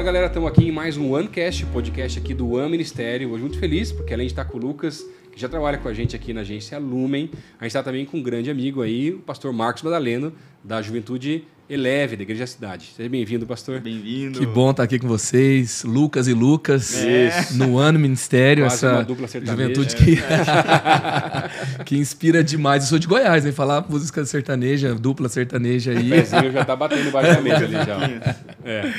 Fala galera, estamos aqui em mais um OneCast, podcast aqui do One Ministério. Hoje muito feliz, porque além de estar com o Lucas, que já trabalha com a gente aqui na agência Lumen, a gente está também com um grande amigo aí, o pastor Marcos Madaleno, da Juventude Eleve, da Igreja Cidade. Seja bem-vindo, pastor. Bem-vindo. Que bom estar aqui com vocês, Lucas e Lucas, É. no ano Ministério, Quase essa uma dupla sertaneja. juventude que, que inspira demais. Eu sou de Goiás, hein? Falar música sertaneja, dupla sertaneja O aí. pezinho já tá batendo basicamente ali já. É,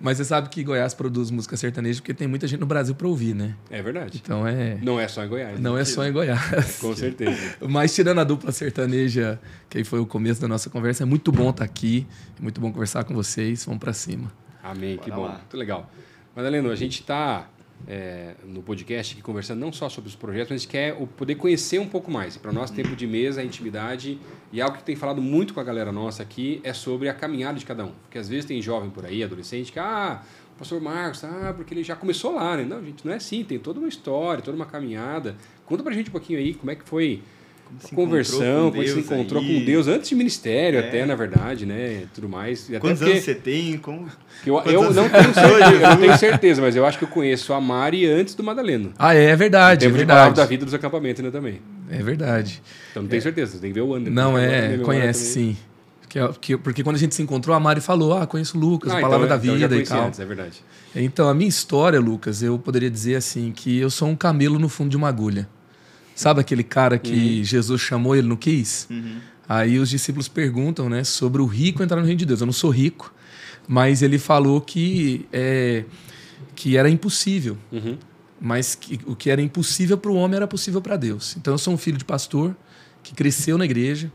Mas você sabe que Goiás produz música sertaneja porque tem muita gente no Brasil para ouvir, né? é verdade. Então é. Não é só em Goiás. Não né? é só em Goiás. Com certeza. Mas tirando a dupla sertaneja, que aí foi o começo da nossa conversa, é muito bom estar aqui, é muito bom conversar com vocês. Vamos para cima. Amém, que Bora bom. lá. Muito legal. Madaleno, a gente está no podcast aqui conversando não só sobre os projetos, mas a gente quer poder conhecer um pouco mais. Para nós, tempo de mesa, intimidade e algo que tem falado muito com a galera nossa aqui é sobre a caminhada de cada um. Porque às vezes tem jovem por aí, adolescente, que, ah, o pastor Marcos, ah, porque ele já começou lá, né? Não, gente, não é assim, tem toda uma história, toda uma caminhada. Conta pra gente um pouquinho aí como é que foi conversão, com é você Deus encontrou aí? com Deus antes de ministério, É. até, na verdade, né? Tudo mais. E até Quantos porque- anos você tem? Como... eu, eu não você tenho certeza, eu não tenho certeza, mas eu acho que eu conheço a Mari antes do Madaleno. Ah, é, é verdade, é palavra verdade. da vida dos acampamentos ainda também. É verdade. Então não tenho certeza, tem que ver o ano. Não, a é, conhece sim. Porque, porque, porque quando a gente se encontrou, a Mari falou: Ah, conheço o Lucas, Ah, a palavra então, da então eu já vida e conheci tal. Antes, é verdade. Então, a minha história, Lucas, eu poderia dizer assim: que eu sou um camelo no fundo de uma agulha. Sabe aquele cara que Jesus chamou e ele não quis? Uhum. Aí os discípulos perguntam né, sobre o rico entrar no reino de Deus. Eu não sou rico, mas ele falou que, é, que era impossível. Uhum. Mas que, o que era impossível para o homem era possível para Deus. Então eu sou um filho de pastor que cresceu na igreja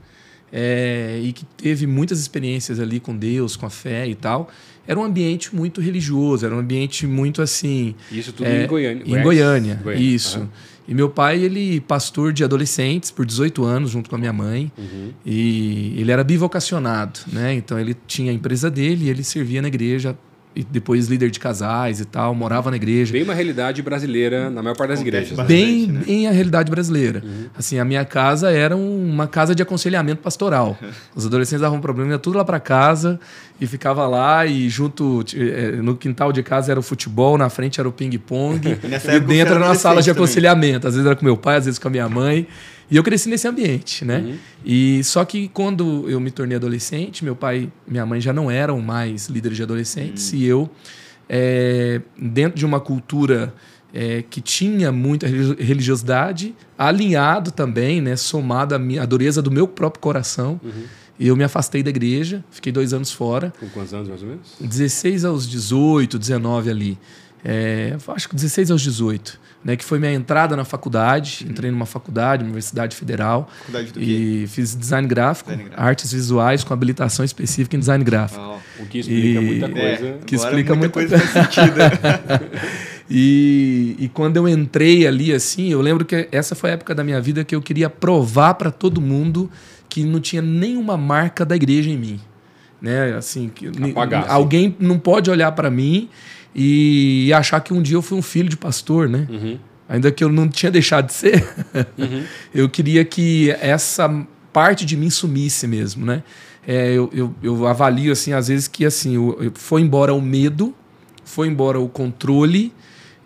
é, e que teve muitas experiências ali com Deus, com a fé e tal. Era um ambiente muito religioso, era um ambiente muito assim. Isso tudo é, em Goiânia. Em Goiânia, Goiânia. isso. Aham. E meu pai, ele pastor de adolescentes por 18 anos, junto com a minha mãe. Uhum. E ele era bivocacionado, né? Então ele tinha a empresa dele e ele servia na igreja e depois líder de casais e tal, morava na igreja. Bem uma realidade brasileira na maior parte das igrejas. né? Bem, né? bem a realidade brasileira. Uhum. Assim, a minha casa era um- uma casa de aconselhamento pastoral. Os adolescentes davam problema, ia tudo lá para casa e ficava lá e junto eh, no quintal de casa era o futebol, na frente era o ping-pong E e dentro era uma sala de também. aconselhamento. Às vezes era com meu pai, às vezes com a minha mãe. E eu cresci nesse ambiente, né? Uhum. E só que quando eu me tornei adolescente, meu pai e minha mãe já não eram mais líderes de adolescentes e eu, é, dentro de uma cultura é, que tinha muita religi- religiosidade, alinhado também, né, somado à minha, à dureza do meu próprio coração, eu me afastei da igreja, fiquei dois anos fora, Com quantos anos, mais ou menos? 16 aos 18, 19 ali. É, acho que 16 aos 18, né, que foi minha entrada na faculdade. Entrei numa faculdade, Universidade Federal, Faculdade do quê? e fiz design gráfico, Design gráfico. artes visuais com habilitação específica em design gráfico. Ó. O que explica E- muita É, coisa. Que agora explica muita muita coisa faz sentido. E, e quando eu entrei ali, assim, eu lembro que essa foi a época da minha vida que eu queria provar para todo mundo que não tinha nenhuma marca da igreja em mim. Né? Assim, que Apagar, alguém não pode olhar para mim e achar que um dia eu fui um filho de pastor, né? Uhum. Ainda que eu não tinha deixado de ser. Uhum. eu queria que essa parte de mim sumisse mesmo, né? É, eu, eu, eu avalio, assim, às vezes que, assim, eu- foi embora o medo, foi embora o controle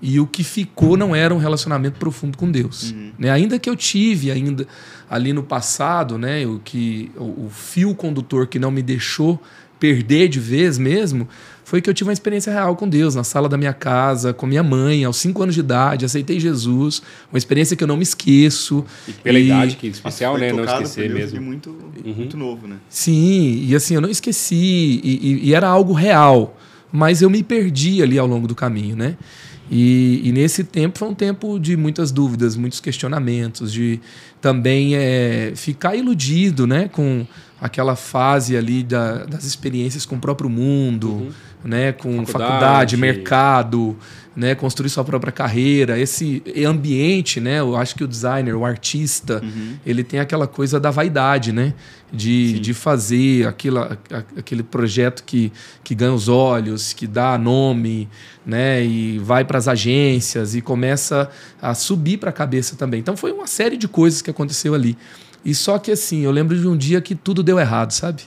e o que ficou não era um relacionamento profundo com Deus. Né? Ainda que eu tive ainda ali no passado, né, o que o, o fio condutor que não me deixou perder de vez mesmo, foi que eu tive uma experiência real com Deus, na sala da minha casa, com minha mãe, aos cinco anos de idade, aceitei Jesus, uma experiência que eu não me esqueço. E pela E- idade, que especial, Foi né? Não esquecer mesmo. muito, Uhum. muito novo, né? Sim, e assim, eu não esqueci, e, e- e era algo real, mas eu me perdi ali ao longo do caminho, né? E, e nesse tempo foi um tempo de muitas dúvidas, muitos questionamentos, de também é, ficar iludido, né? Com aquela fase ali da- das experiências com o próprio mundo, né? Com Faculdade. faculdade, mercado, né? Construir sua própria carreira, esse ambiente, né? Eu acho que o designer, o artista, ele tem aquela coisa da vaidade, né? De, de fazer aquilo, aquele projeto que, que ganha os olhos, que dá nome, né? E vai para as agências e começa a subir para a cabeça também. Então foi uma série de coisas que aconteceu ali. E só que assim, eu lembro de um dia que tudo deu errado, sabe?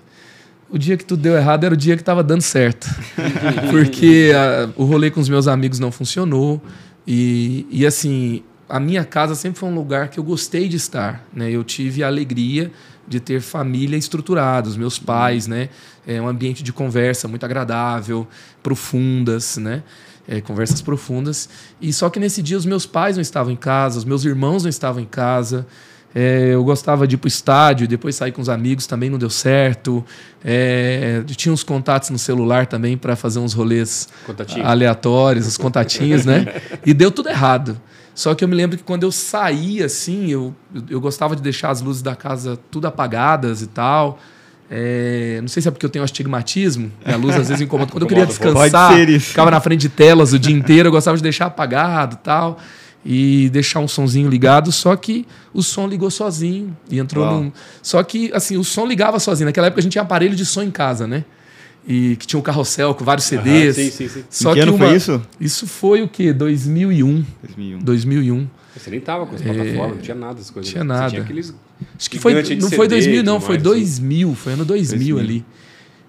O dia que tudo deu errado era o dia que estava dando certo. Porque a, o rolê com os meus amigos não funcionou. E, e assim, a minha casa sempre foi um lugar que eu gostei de estar. Né? Eu tive a alegria de ter família estruturada, os meus pais, né? É um ambiente de conversa muito agradável, profundas, né? É, conversas profundas. E só que nesse dia os meus pais não estavam em casa, os meus irmãos não estavam em casa. É, eu gostava de ir para o estádio, depois sair com os amigos também não deu certo. É, tinha uns contatos no celular também para fazer uns rolês Contatinho. aleatórios, os contatinhos, né? E deu tudo errado. Só que eu me lembro que quando eu saía, assim, eu, eu gostava de deixar as luzes da casa tudo apagadas e tal. É, não sei se é porque eu tenho astigmatismo, a luz às vezes incomoda. Quando eu queria descansar, ficava na frente de telas o dia inteiro, eu gostava de deixar apagado e tal e deixar um sonzinho ligado, só que o som ligou sozinho e entrou Uau. num. Só que, assim, o som ligava sozinho. Naquela época a gente tinha aparelho de som em casa, né? E que tinha um carrossel com vários CDs. sim, sim, sim. Só que, que ano uma... foi isso? Isso foi o quê? 2001. 2001. 2001. Você nem tava com as plataformas, é... não tinha nada das coisas. Tinha nada. tinha aqueles Acho que foi, não foi 2000, não, foi 2000, foi ano 2000, 2000 ali.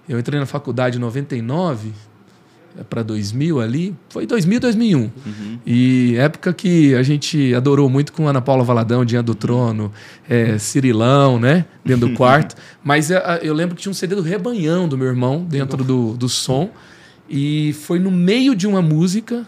Eu entrei na faculdade em 99, para 2000 ali, foi 2000, 2001. Uhum. E época que a gente adorou muito com Ana Paula Valadão, Diante do Trono, é, Cirilão, né? Dentro do quarto. Mas é, eu lembro que tinha um CD do Rebanhão do meu irmão dentro do, do som. E foi no meio de uma música,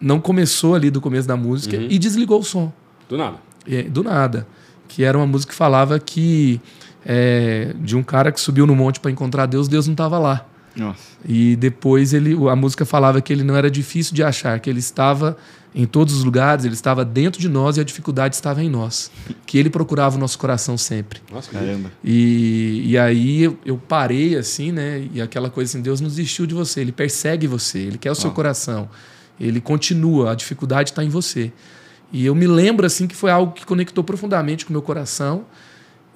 não começou ali do começo da música, uhum. e desligou o som. Do nada. E, do nada. Que era uma música que falava que é, de um cara que subiu no monte para encontrar Deus, Deus não estava lá. Nossa. E depois ele, a música falava que ele não era difícil de achar, que ele estava em todos os lugares, ele estava dentro de nós e a dificuldade estava em nós. Que ele procurava o nosso coração sempre. Nossa, caramba. E, e aí eu, eu, parei assim, né? E aquela coisa assim, Deus não desistiu de você, ele persegue você, ele quer o seu coração. Ele continua, a dificuldade está em você. E eu me lembro assim que foi algo que conectou profundamente com o meu coração.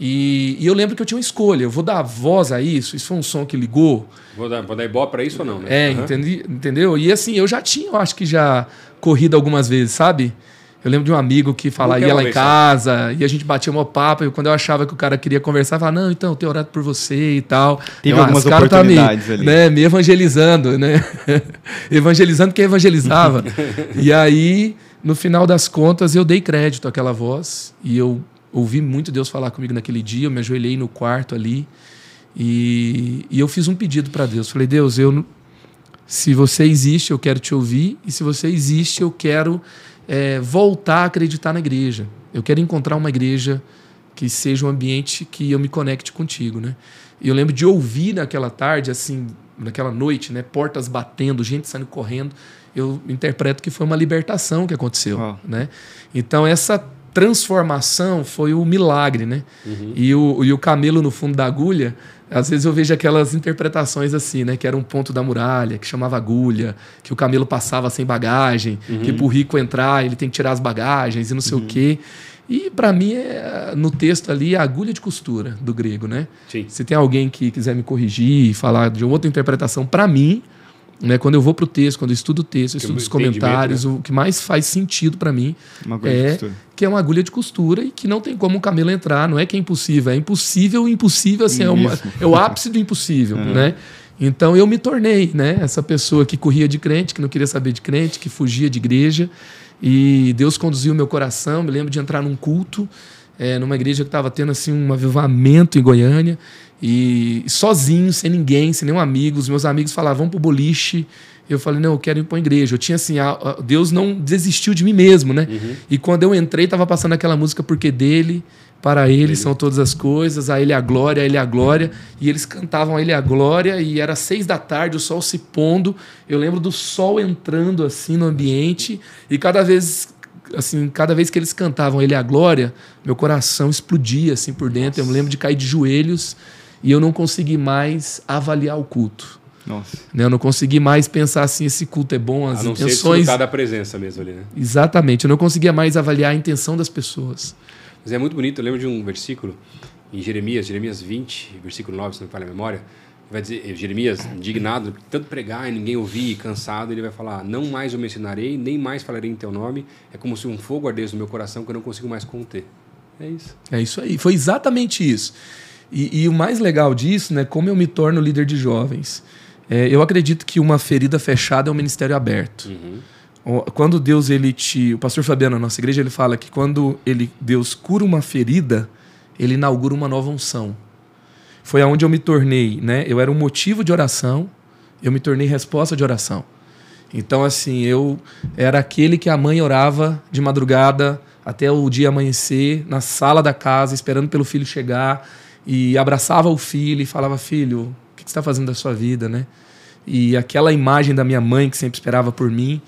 E, e, eu lembro que eu tinha uma escolha. Eu vou dar voz a isso? Isso foi um som que ligou? Vou dar, vou dar ibope para isso ou não? Né? É, uhum. entendi, entendeu? E assim, eu já tinha, eu acho que já corrido algumas vezes, sabe? Eu lembro de um amigo que falava, ia lá em casa, e a gente batia um papo, e quando eu achava que o cara queria conversar, eu falava, não, então, eu tenho orado por você e tal. Teve eu, algumas oportunidades tá me, ali. Né, me evangelizando, né? evangelizando quem evangelizava. e aí, no final das contas, eu dei crédito àquela voz, e eu ouvi muito Deus falar comigo naquele dia, eu me ajoelhei no quarto ali e, e eu fiz um pedido para Deus. Falei, Deus, eu, se você existe, eu quero te ouvir, e se você existe, eu quero é, voltar a acreditar na igreja. Eu quero encontrar uma igreja que seja um ambiente que eu me conecte contigo, né? E eu lembro de ouvir naquela tarde, assim, naquela noite, né, portas batendo, gente saindo correndo. Eu interpreto que foi uma libertação que aconteceu, oh. né? Então essa transformação foi o milagre, né? Uhum. E, o, e o camelo no fundo da agulha, às vezes eu vejo aquelas interpretações assim, né? Que era um ponto da muralha, que chamava agulha, que o camelo passava sem bagagem, uhum. que para o rico entrar ele tem que tirar as bagagens e não sei uhum. o quê. E para mim, é, no texto ali, é a agulha de costura do grego, né? Sim. Se tem alguém que quiser me corrigir e falar de outra interpretação, para mim, né? Quando eu vou para o texto, quando eu estudo o texto, eu estudo os comentários, né? o que mais faz sentido para mim é que é uma agulha de costura e que não tem como o camelo entrar. Não é que é impossível, é impossível, impossível, assim, é, uma, é, o ápice do impossível, é. né? Então eu me tornei, né? Essa pessoa que corria de crente, que não queria saber de crente, que fugia de igreja. E Deus conduziu o meu coração. Me lembro de entrar num culto, é, numa igreja que estava tendo assim um avivamento em Goiânia. E sozinho, sem ninguém, sem nenhum amigo. Os meus amigos falavam, vamos pro boliche. Eu falei, não, eu quero ir para a igreja. Eu tinha assim, a, a, Deus não desistiu de mim mesmo, né? Uhum. E quando eu entrei, estava passando aquela música Porque dele, para ele, ele são todas as coisas, a ele a glória, a ele a glória. E eles cantavam a ele a glória e era seis da tarde, o sol se pondo. Eu lembro do sol entrando assim no ambiente e cada vez assim, cada vez que eles cantavam ele a glória, meu coração explodia assim por dentro. Nossa. Eu me lembro de cair de joelhos e eu não consegui mais avaliar o culto. Nossa. Né? Eu não consegui mais pensar assim, esse culto é bom, as a não intenções. Ser da presença mesmo ali, né? Exatamente. Eu não conseguia mais avaliar a intenção das pessoas. Mas é muito bonito. Eu lembro de um versículo em Jeremias, Jeremias 20, versículo 9, se não me falha a memória. Vai dizer, Jeremias, indignado, tanto pregar e ninguém ouvir, cansado, ele vai falar: Não mais o mencionarei, nem mais falarei em teu nome. É como se um fogo ardesse no meu coração que eu não consigo mais conter. É isso. É isso aí. Foi exatamente isso. E, e, o mais legal disso, né, como eu me torno líder de jovens. É, eu acredito que uma ferida fechada é um ministério aberto. Uhum. Quando Deus ele te, o pastor Fabiano na nossa igreja ele fala que quando ele Deus cura uma ferida, ele inaugura uma nova unção. Foi aonde eu me tornei, né? Eu era um motivo de oração, eu me tornei resposta de oração. Então assim, eu era aquele que a mãe orava de madrugada até o dia amanhecer na sala da casa esperando pelo filho chegar e abraçava o filho e falava: Filho, o que você está fazendo da sua vida, né? E aquela imagem da minha mãe que sempre esperava por mim,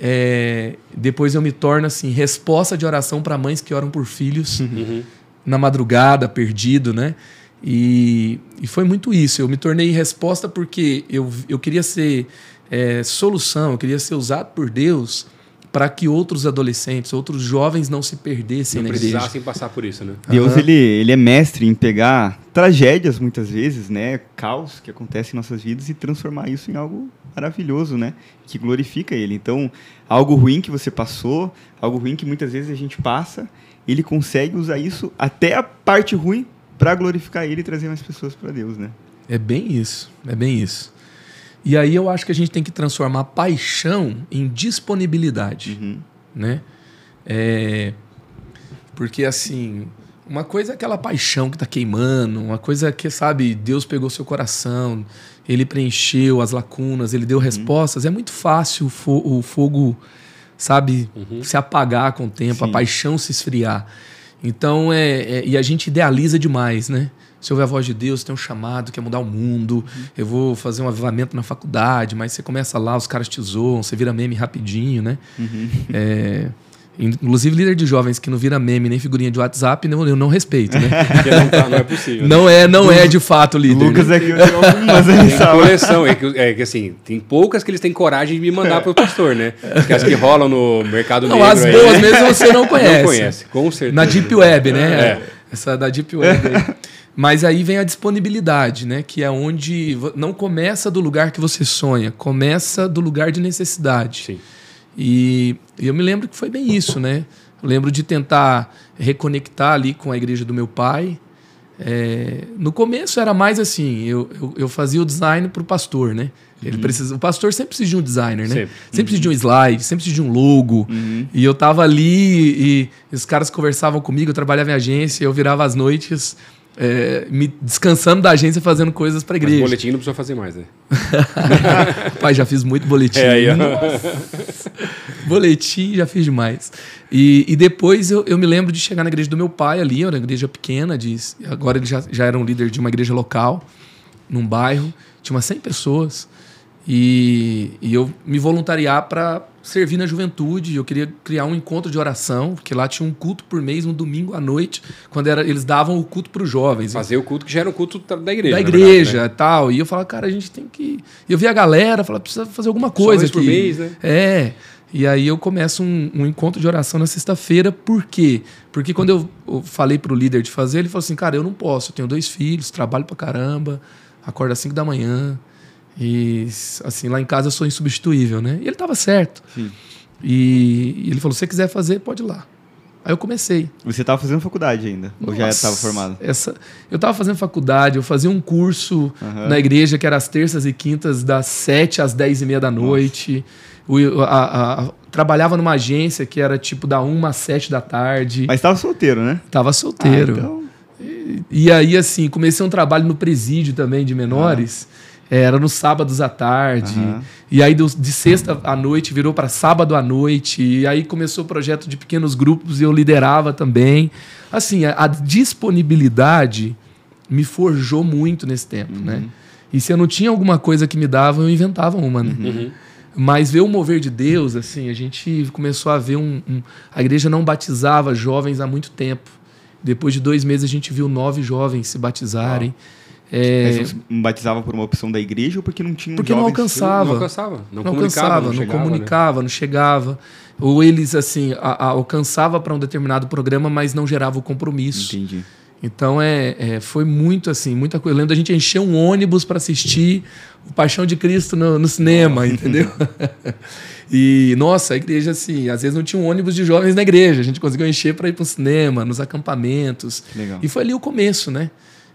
é, depois eu me torno assim resposta de oração para mães que oram por filhos uhum. na madrugada, perdido, né? E, e, foi muito isso. Eu me tornei resposta porque eu, eu queria ser é, solução, eu queria ser usado por Deus para que outros adolescentes, outros jovens não se perdessem não na igreja. precisassem passar por isso, né? Deus, uhum. ele, ele é mestre em pegar tragédias, muitas vezes, né? Caos que acontecem em nossas vidas e transformar isso em algo maravilhoso, né? Que glorifica ele. Então, algo ruim que você passou, algo ruim que muitas vezes a gente passa, ele consegue usar isso até a parte ruim para glorificar ele e trazer mais pessoas para Deus, né? É bem isso, é bem isso. E aí eu acho que a gente tem que transformar paixão em disponibilidade, uhum. né? É, porque assim, uma coisa é aquela paixão que está queimando, uma coisa é que, sabe, Deus pegou seu coração, ele preencheu as lacunas, ele deu uhum. respostas. É muito fácil o, fo o fogo, sabe, uhum. se apagar com o tempo, Sim. a paixão se esfriar. Então, é, é, e a gente idealiza demais, né? se ouve a voz de Deus, tem um chamado, quer mudar o mundo, uhum. eu vou fazer um avivamento na faculdade, mas você começa lá, os caras te zoam, você vira meme rapidinho, né? Uhum. É, inclusive líder de jovens que não vira meme nem figurinha de WhatsApp, eu não, eu não respeito, né? não, tá, não, é possível. Não né? é, não é de fato líder. Lucas né? é que eu tenho algumas aí, tem coleção, é que, é que assim, tem poucas que eles têm coragem de me mandar pro pastor, né? Que as que rolam no mercado não, negro. As boas aí, mesmo você não conhece. Não conhece, com certeza. Na Deep Web, né? É. Essa da Deep Web aí. Mas aí vem a disponibilidade, né? Que é onde não começa do lugar que você sonha, começa do lugar de necessidade. Sim. E eu me lembro que foi bem isso, né? Eu lembro de tentar reconectar ali com a igreja do meu pai. É, no começo era mais assim, eu, eu, eu fazia o design para o pastor, né? Ele uhum. precisa, o pastor sempre precisa de um designer, né? Sempre, sempre uhum. precisa de um slide, sempre precisa de um logo. Uhum. E eu tava ali e, e os caras conversavam comigo, eu trabalhava em agência, eu virava as noites é, me descansando da agência fazendo coisas para igreja. Mas boletim não precisa fazer mais, né? Pai, já fiz muito boletim. É, aí, boletim já fiz demais. E, e depois eu, eu me lembro de chegar na igreja do meu pai ali, era uma igreja pequena, de, agora ele já, já era um líder de uma igreja local, num bairro, tinha umas 100 pessoas. E, e eu me voluntariar para servir na juventude. Eu queria criar um encontro de oração, porque lá tinha um culto por mês, um domingo à noite, quando era, eles davam o culto para os jovens. Fazer o culto que já era o culto da igreja. Da igreja verdade, né? tal. E eu falava, cara, a gente tem que. Eu vi a galera, falava, precisa fazer alguma coisa aqui. por mês, né? É. E aí eu começo um, um encontro de oração na sexta-feira, por quê? Porque quando eu, eu falei para o líder de fazer, ele falou assim, cara, eu não posso, eu tenho dois filhos, trabalho pra caramba, acordo às 5 da manhã, e assim, lá em casa eu sou insubstituível, né? E ele estava certo. Sim. E, e, ele falou: se você quiser fazer, pode ir lá. Aí eu comecei. Você estava fazendo faculdade ainda? Nossa, ou já estava formado? Essa, eu estava fazendo faculdade, eu fazia um curso uhum. na igreja que era às terças e quintas, das sete às dez e meia da noite. O, a, a, a, trabalhava numa agência que era tipo da uma às sete da tarde. Mas estava solteiro, né? Tava solteiro. Ah, então... e, e, aí, assim, comecei um trabalho no presídio também de menores. Ah era nos sábados à tarde. Uhum. E aí, de sexta à noite, virou para sábado à noite. E aí começou o projeto de pequenos grupos e eu liderava também. Assim, a, a disponibilidade me forjou muito nesse tempo, uhum. né? E se eu não tinha alguma coisa que me dava, eu inventava uma, né? Uhum. Mas ver o mover de Deus, assim, a gente começou a ver um, um, A igreja não batizava jovens há muito tempo. Depois de dois meses, a gente viu nove jovens se batizarem. É... Mas batizava por uma opção da igreja ou porque não tinha Porque não alcançava. Não alcançava. Não, não comunicava, não, chegava, não comunicava, né? não chegava. Ou eles, assim, a, a, alcançava para um determinado programa, mas não gerava o compromisso. Entendi. Então é, é, foi muito assim, muita coisa. Eu lembro da gente encher um ônibus para assistir o Paixão de Cristo no, no cinema, entendeu? e, nossa, a igreja, assim, às vezes não tinha um ônibus de jovens na igreja. A gente conseguiu encher para ir para o cinema, nos acampamentos. Legal. E foi ali o começo, né?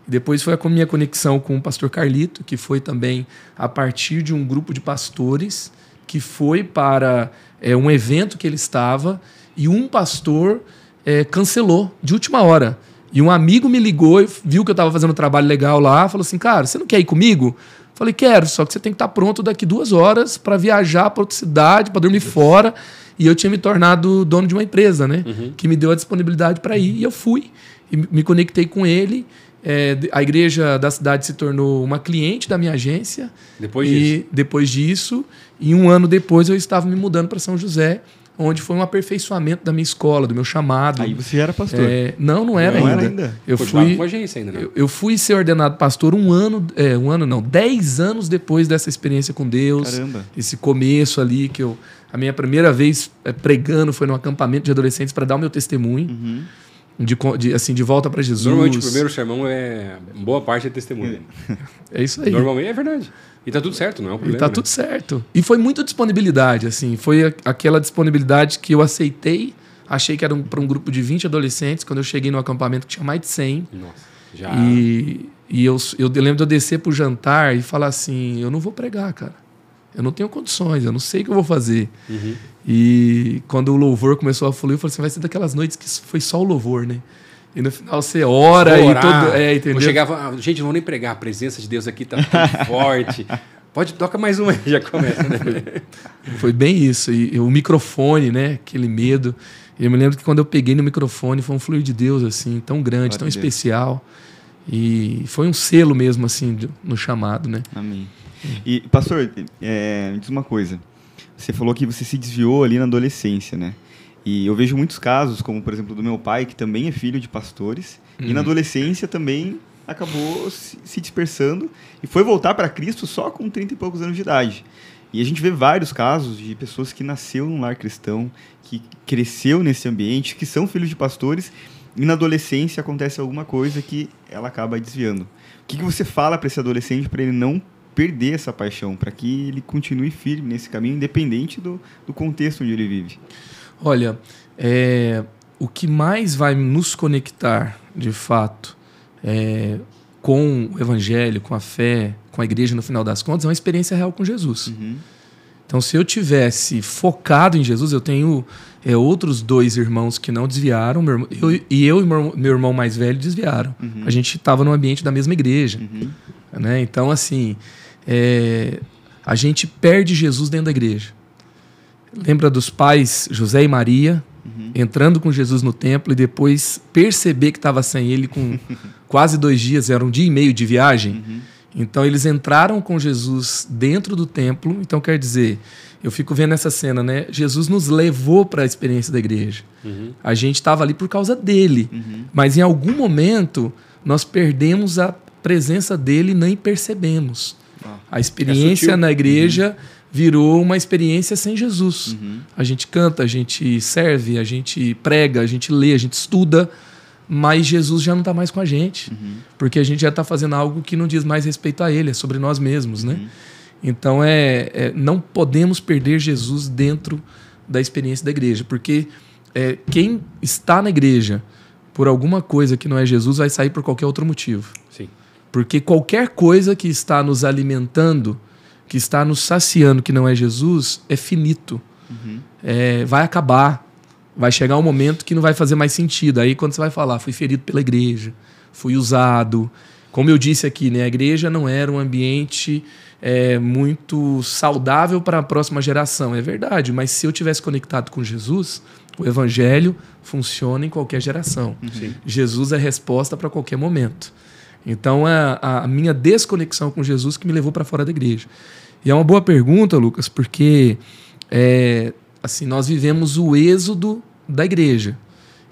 Depois foi a minha conexão com o pastor Carlito, que foi também a partir de um grupo de pastores que foi para é, um evento que ele estava e um pastor é, cancelou de última hora. E um amigo me ligou e viu que eu estava fazendo um trabalho legal lá, falou assim, cara, você não quer ir comigo? Falei, quero, só que você tem que estar pronto daqui duas horas para viajar para outra cidade, para dormir fora. E eu tinha me tornado dono de uma empresa, né? Uhum. Que me deu a disponibilidade para ir. E eu fui. E me conectei com ele. É, a igreja da cidade se tornou uma cliente da minha agência. Depois e disso? Depois disso. E um ano depois eu estava me mudando para São José onde foi um aperfeiçoamento da minha escola, do meu chamado. Aí você era pastor? É, não, não era não ainda. Era ainda. Eu fui, com agência ainda, né? eu, eu, fui ser ordenado pastor um ano, é, um ano não, dez anos depois dessa experiência com Deus. Caramba. Esse começo ali que eu, a minha primeira vez é, pregando foi num acampamento de adolescentes para dar o meu testemunho. Uhum. De, de, assim, de volta para Jesus. Normalmente o primeiro sermão é boa parte é testemunho. É isso aí. Normalmente é verdade. E tá tudo certo, não é um problema. E tá né? tudo certo. E foi muita disponibilidade, assim. Foi aquela disponibilidade que eu aceitei. Achei que era um, para um grupo de 20 adolescentes. Quando eu cheguei no acampamento, tinha mais de 100. Nossa, já. E, e eu, eu lembro de eu descer pro jantar e falar assim: eu não vou pregar, cara. Eu não tenho condições, eu não sei o que eu vou fazer. Uhum. E quando o louvor começou a fluir, eu falei assim: vai ser daquelas noites que foi só o louvor, né? E no final você ora e tudo. É, entendeu? Eu chegava, ah, gente, não vou nem pregar, a presença de Deus aqui tá tão forte. Pode, toca mais uma já começa, né? Foi bem isso. E o microfone, né? Aquele medo. Eu me lembro que quando eu peguei no microfone, foi um fluir de Deus, assim, tão grande, tão especial. E foi um selo mesmo, assim, no chamado, né? Amém. E, pastor, é, me diz uma coisa. Você falou que você se desviou ali na adolescência, né? E eu vejo muitos casos, como por exemplo do meu pai, que também é filho de pastores, uhum. e na uhum. adolescência também acabou se dispersando e foi voltar para Cristo só com 30 e poucos anos de idade. E a gente vê vários casos de pessoas que nasceu num lar cristão, que cresceu nesse ambiente, que são filhos de pastores, e na adolescência acontece alguma coisa que ela acaba desviando. O que, que você fala para esse adolescente para ele não perder essa paixão, para que ele continue firme nesse caminho, independente do, do contexto onde ele vive? Olha, é, o que mais vai nos conectar, de fato, é, com o evangelho, com a fé, com a igreja, no final das contas, é uma experiência real com Jesus. Uhum. Então, se eu tivesse focado em Jesus, eu tenho é, outros dois irmãos que não desviaram, meu, eu, e eu e meu, meu, irmão mais velho desviaram. Uhum. A gente estava no ambiente da mesma igreja. Uhum. Né? Então, assim, é, a gente perde Jesus dentro da igreja lembra dos pais José e Maria uhum. entrando com Jesus no templo e depois perceber que estava sem ele com quase dois dias, era um dia e meio de viagem. Uhum. Então eles entraram com Jesus dentro do templo. Então quer dizer, eu fico vendo essa cena, né? Jesus nos levou para a experiência da igreja. Uhum. A gente estava ali por causa dele, uhum. mas em algum momento nós perdemos a presença dele e nem percebemos. Ah, a experiência é na igreja uhum virou uma experiência sem Jesus. Uhum. A gente canta, a gente serve, a gente prega, a gente lê, a gente estuda, mas Jesus já não está mais com a gente, uhum. porque a gente já está fazendo algo que não diz mais respeito a Ele, é sobre nós mesmos, né? Uhum. Então é, é, não podemos perder Jesus dentro da experiência da igreja, porque é, quem está na igreja por alguma coisa que não é Jesus vai sair por qualquer outro motivo. Porque qualquer coisa que está nos alimentando que está nos saciando, que não é Jesus, é finito. Uhum. É, vai acabar. Vai chegar um momento que não vai fazer mais sentido. Aí quando você vai falar, fui ferido pela igreja, fui usado. Como eu disse aqui, né, a igreja não era um ambiente é, muito saudável para a próxima geração. É verdade, mas se eu tivesse conectado com Jesus, o evangelho funciona em qualquer geração. Sim. Jesus é resposta para qualquer momento. Então, é a minha desconexão com Jesus que me levou para fora da igreja. E é uma boa pergunta, Lucas, porque é, assim nós vivemos o êxodo da igreja.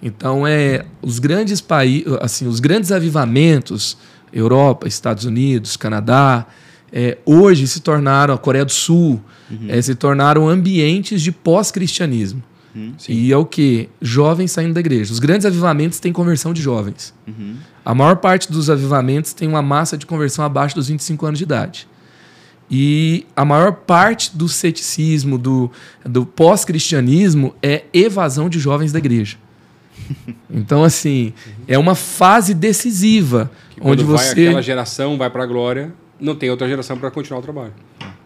Então, é os grandes países, assim, os grandes avivamentos, Europa, Estados Unidos, Canadá, é, hoje se tornaram a Coreia do Sul, uhum. é, se tornaram ambientes de pós-cristianismo. Uhum, e é o que? Jovens saindo da igreja. Os grandes avivamentos têm conversão de jovens. Uhum. A maior parte dos avivamentos tem uma massa de conversão abaixo dos 25 anos de idade. E a maior parte do ceticismo, do, do pós-cristianismo, é evasão de jovens da igreja. Então, assim, é uma fase decisiva. Que onde quando vai você. aquela geração vai para a glória, não tem outra geração para continuar o trabalho.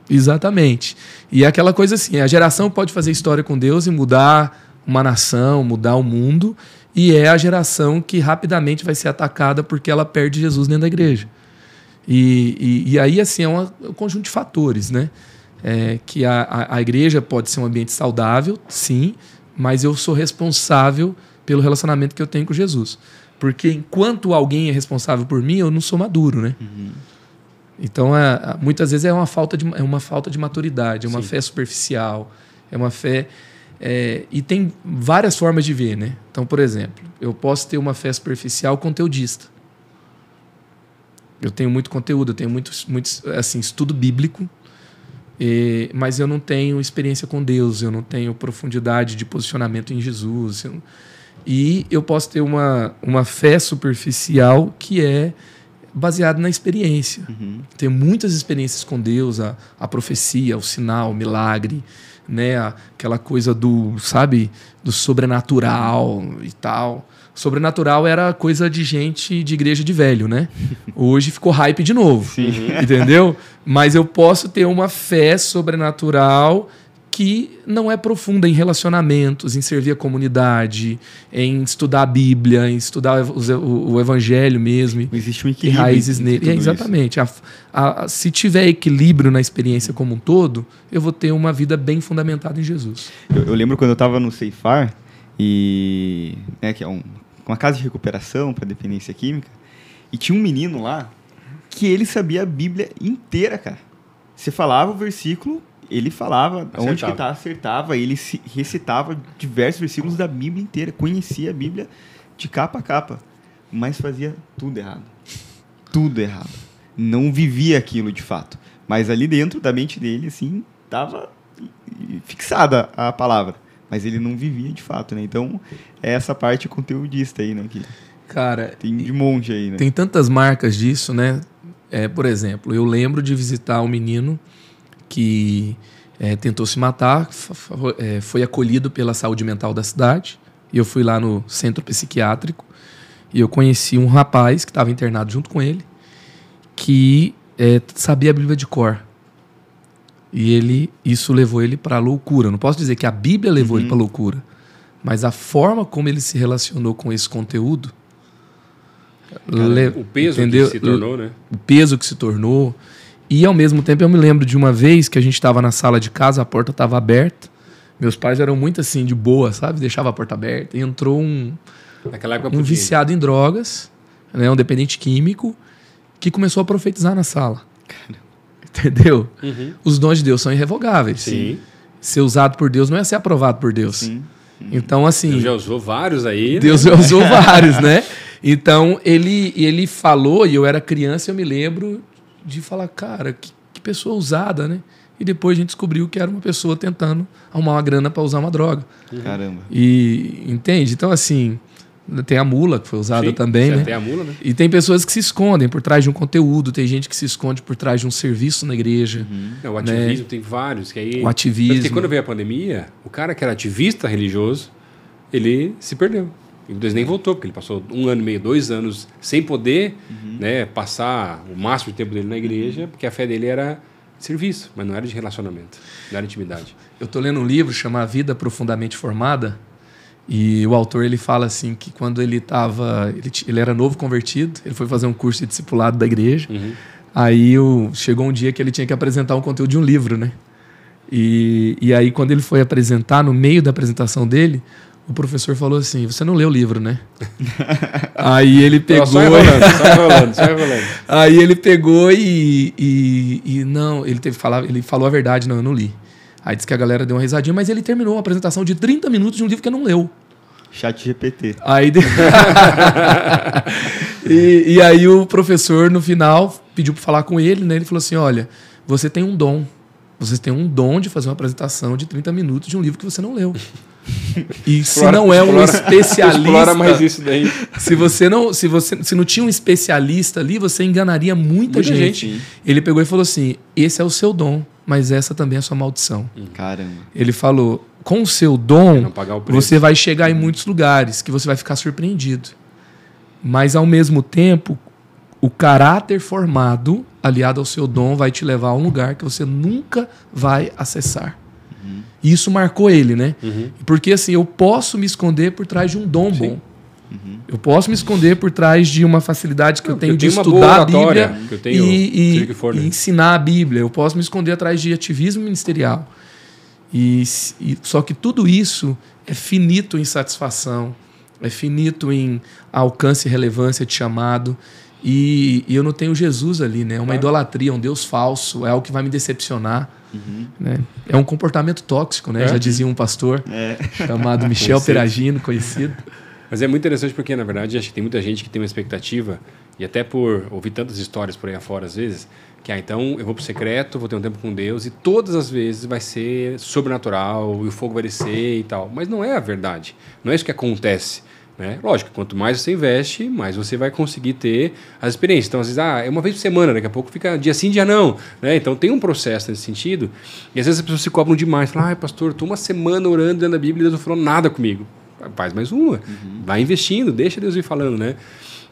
Exatamente. E é aquela coisa assim: a geração pode fazer história com Deus e mudar uma nação, mudar o mundo, e é a geração que rapidamente vai ser atacada porque ela perde Jesus dentro da igreja. E, e, e aí, assim, é um conjunto de fatores, né? É, que a, a, a igreja pode ser um ambiente saudável, sim, mas eu sou responsável pelo relacionamento que eu tenho com Jesus. Porque enquanto alguém é responsável por mim, eu não sou maduro, né? Então, é, é, muitas vezes é uma falta de, é uma falta de maturidade, é uma Sim. fé superficial, é uma fé. é, e tem várias formas de ver, né? Então, por exemplo, eu posso ter uma fé superficial conteudista. Eu tenho muito conteúdo, eu tenho muito, muito assim, estudo bíblico, e- mas eu não tenho experiência com Deus, eu não tenho profundidade de posicionamento em Jesus. eu e eu posso ter uma, uma fé superficial que é baseada na experiência. Tenho muitas experiências com Deus, a, a profecia, o sinal, o milagre, né? aquela coisa do, sabe, do sobrenatural e tal. Sobrenatural era coisa de gente de igreja de velho, né? Hoje ficou hype de novo. Entendeu? Mas eu posso ter uma fé sobrenatural que não é profunda em relacionamentos, em servir a comunidade, em estudar a Bíblia, em estudar o, o evangelho mesmo. Não existe um E equilíbrio. raízes nele. É, exatamente. A- a- se tiver equilíbrio na experiência como um todo, eu vou ter uma vida bem fundamentada em Jesus. Eu, eu lembro quando eu estava no Ceifar, e, né, que é um- uma casa de recuperação para dependência química, e tinha um menino lá que ele sabia a Bíblia inteira, cara. Você falava o versículo, ele falava onde que Acertava. tá, acertava, ele recitava diversos versículos da Bíblia inteira, conhecia a Bíblia de capa a capa, mas fazia tudo errado. Tudo errado. Não vivia aquilo de fato. Mas ali dentro da mente dele, assim, tava fixada a palavra. Mas ele não vivia de fato, né? Então, é essa parte conteudista aí, né? Que Cara, tem de monte aí, né? tem tantas marcas disso, né? É, por exemplo, eu lembro de visitar um menino que é, tentou se matar, é, foi acolhido pela saúde mental da cidade. E eu fui lá no centro psiquiátrico e eu conheci um rapaz que estava internado junto com ele, que é, sabia a Bíblia de cor. E ele, isso levou ele para a loucura. Não posso dizer que a Bíblia levou ele para a loucura, mas a forma como ele se relacionou com esse conteúdo, le- o peso entendeu? que se tornou, né? o peso que se tornou. E ao mesmo tempo eu me lembro de uma vez que a gente estava na sala de casa, a porta estava aberta. Meus pais eram muito assim, de boa, sabe? Deixava a porta aberta. E entrou um, Naquela época um viciado em drogas, né, um dependente químico, que começou a profetizar na sala. Entendeu? Uhum. Os dons de Deus são irrevogáveis. Sim. Ser usado por Deus não é ser aprovado por Deus. Sim. Então, assim. Deus já usou vários aí. né? Deus já usou vários, né? Então, ele, ele falou, e eu era criança, eu me lembro de falar, cara, que, que pessoa usada, né? E depois a gente descobriu que era uma pessoa tentando arrumar uma grana para usar uma droga. Caramba. E entende? Então, assim, tem a mula que foi usada Sim, também, você né? Tem a mula, né? E tem pessoas que se escondem por trás de um conteúdo, tem gente que se esconde por trás de um serviço na igreja, É, o ativismo tem vários. Que aí, Né? o ativismo. Porque quando veio a pandemia, o cara que era ativista religioso, ele se perdeu. E Deus nem voltou, porque ele passou um ano e meio, dois anos sem poder né, passar o máximo de tempo dele na igreja, porque a fé dele era de serviço, mas não era de relacionamento, não era intimidade. Eu tô lendo um livro chamado Vida Profundamente Formada e o autor ele fala assim que quando ele tava, ele, ele era novo convertido, ele foi fazer um curso de discipulado da igreja. Uhum. Aí o, chegou um dia que ele tinha que apresentar um conteúdo de um livro, né? E, e aí quando ele foi apresentar, no meio da apresentação dele, o professor falou assim: "Você não leu o livro, né?" aí ele pegou Só enrolando, só enrolando, só enrolando. Aí ele pegou e, e, e não, ele teve falar, ele falou a verdade, não, eu não li. Aí disse que a galera deu uma risadinha, mas ele terminou uma apresentação de 30 minutos de um livro que não leu. Chat GPT. Aí de- e, e aí o professor no final pediu para falar com ele, né? Ele falou assim: "Olha, você tem um dom. Você tem um dom de fazer uma apresentação de 30 minutos de um livro que você não leu. E se Explora- não é um explora- especialista, Explora mais isso daí. se você não, se você, se não tinha um especialista ali, você enganaria muita, Muita gente. gente. Ele pegou e falou assim: "Esse é o seu dom, mas essa também é a sua maldição". Caramba. Ele falou: com o seu dom, pagar o você vai chegar em muitos lugares que você vai ficar surpreendido. Mas ao mesmo tempo, o caráter formado, aliado ao seu dom, vai te levar a um lugar que você nunca vai acessar. E isso marcou ele, né? Uhum. Porque assim, eu posso me esconder por trás de um dom Sim. bom. Eu posso me esconder por trás de uma facilidade que Não, eu tenho que de eu tenho estudar a Bíblia que eu tenho, e, e- for, né? e ensinar a Bíblia. Eu posso me esconder atrás de ativismo ministerial. E, e- só que tudo isso é finito em satisfação, é finito em alcance e relevância de chamado. E, e eu não tenho Jesus ali, né? É uma Claro. idolatria, um Deus falso, é algo que vai me decepcionar. Né? É um comportamento tóxico, né? É. Já dizia um pastor É. chamado Michel Conhecido. Peragino, conhecido. Mas é muito interessante porque, na verdade, acho que tem muita gente que tem uma expectativa, e até por ouvir tantas histórias por aí afora, às vezes, que, ah, então eu vou pro secreto, vou ter um tempo com Deus, e todas as vezes vai ser sobrenatural, e o fogo vai descer e tal. Mas não é a verdade. Não é isso que acontece. Né? Lógico, quanto mais você investe, mais você vai conseguir ter as experiências. Então, às vezes, ah, é uma vez por semana, daqui a pouco fica dia sim, dia não. Né? Então, tem um processo nesse sentido. E às vezes as pessoas se cobram demais. Falam, ah, pastor, estou uma semana orando dentro da Bíblia e Deus não falou nada comigo. Faz mais uma. Vai investindo, deixa Deus ir falando, né?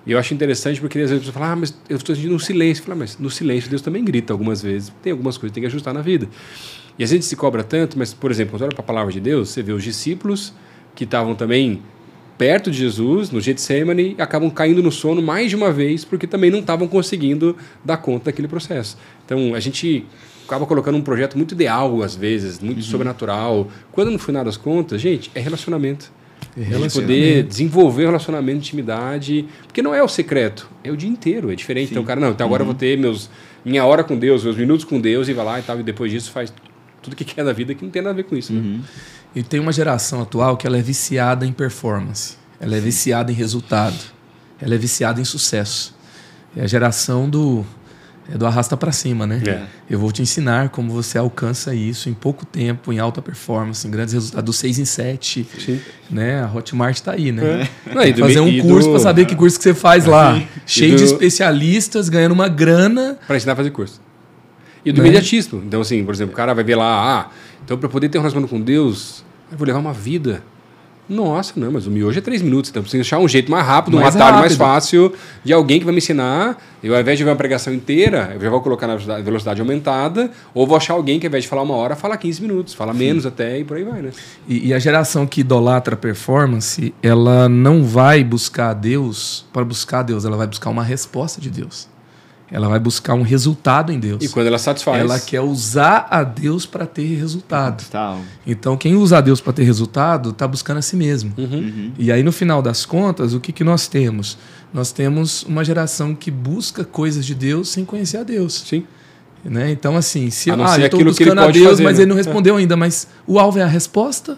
E eu acho interessante porque às vezes a pessoa fala, ah, mas eu estou sentindo um silêncio. Fala, mas no silêncio Deus também grita algumas vezes. Tem algumas coisas que tem que ajustar na vida. E a gente se cobra tanto, mas, por exemplo, quando você olha para a palavra de Deus, você vê os discípulos que estavam também perto de Jesus, no Getsemane, e acabam caindo no sono mais de uma vez porque também não estavam conseguindo dar conta daquele processo. Então, a gente acaba colocando um projeto muito ideal, às vezes, muito sobrenatural. Quando, no final das contas, gente, é relacionamento. A gente poder desenvolver um relacionamento de intimidade, porque não é o secreto, é o dia inteiro, é diferente. Então, o cara, não, então agora eu vou ter meus, minha hora com Deus, meus minutos com Deus, e vai lá e tal, e depois disso faz tudo que quer da vida que não tem nada a ver com isso. né? E tem uma geração atual que ela é viciada em performance, ela é viciada em resultado, ela é viciada em sucesso. É a geração do, é do arrasta para cima, né? É. Eu vou te ensinar como você alcança isso em pouco tempo, em alta performance, em grandes resultados, do 6 em 7. Sim. Né? A Hotmart tá aí, né? Não, e do- Fazer um curso do- para saber que curso que você faz lá. Cheio do- de especialistas, ganhando uma grana. Para ensinar a fazer curso. E do Né? imediatismo. Então, assim, por exemplo, o cara vai ver lá, ah, então para poder ter um relacionamento com Deus, eu vou levar uma vida. Nossa, não, mas o miojo é três minutos, então preciso achar um jeito mais rápido, um Mais atalho mais rápido. fácil de alguém que vai me ensinar. Eu, ao invés de ver uma pregação inteira, eu já vou colocar na velocidade- aumentada, ou vou achar alguém que, ao invés de falar uma hora, fala 15 minutos, fala menos até e por aí vai, né? E, e a geração que idolatra a performance, ela não vai buscar Deus para buscar Deus, ela vai buscar uma resposta de Deus. Ela vai buscar um resultado em Deus. E quando ela satisfaz. Ela quer usar a Deus para ter resultado. Tal. Então, quem usa a Deus para ter resultado, está buscando a si mesmo. Uhum. E aí, no final das contas, o que, que nós temos? Nós temos uma geração que busca coisas de Deus sem conhecer a Deus. Sim. Né? Então, assim, se A não ah, eu estou buscando a Deus, fazer, mas né? ele não respondeu ainda. Mas o alvo é a resposta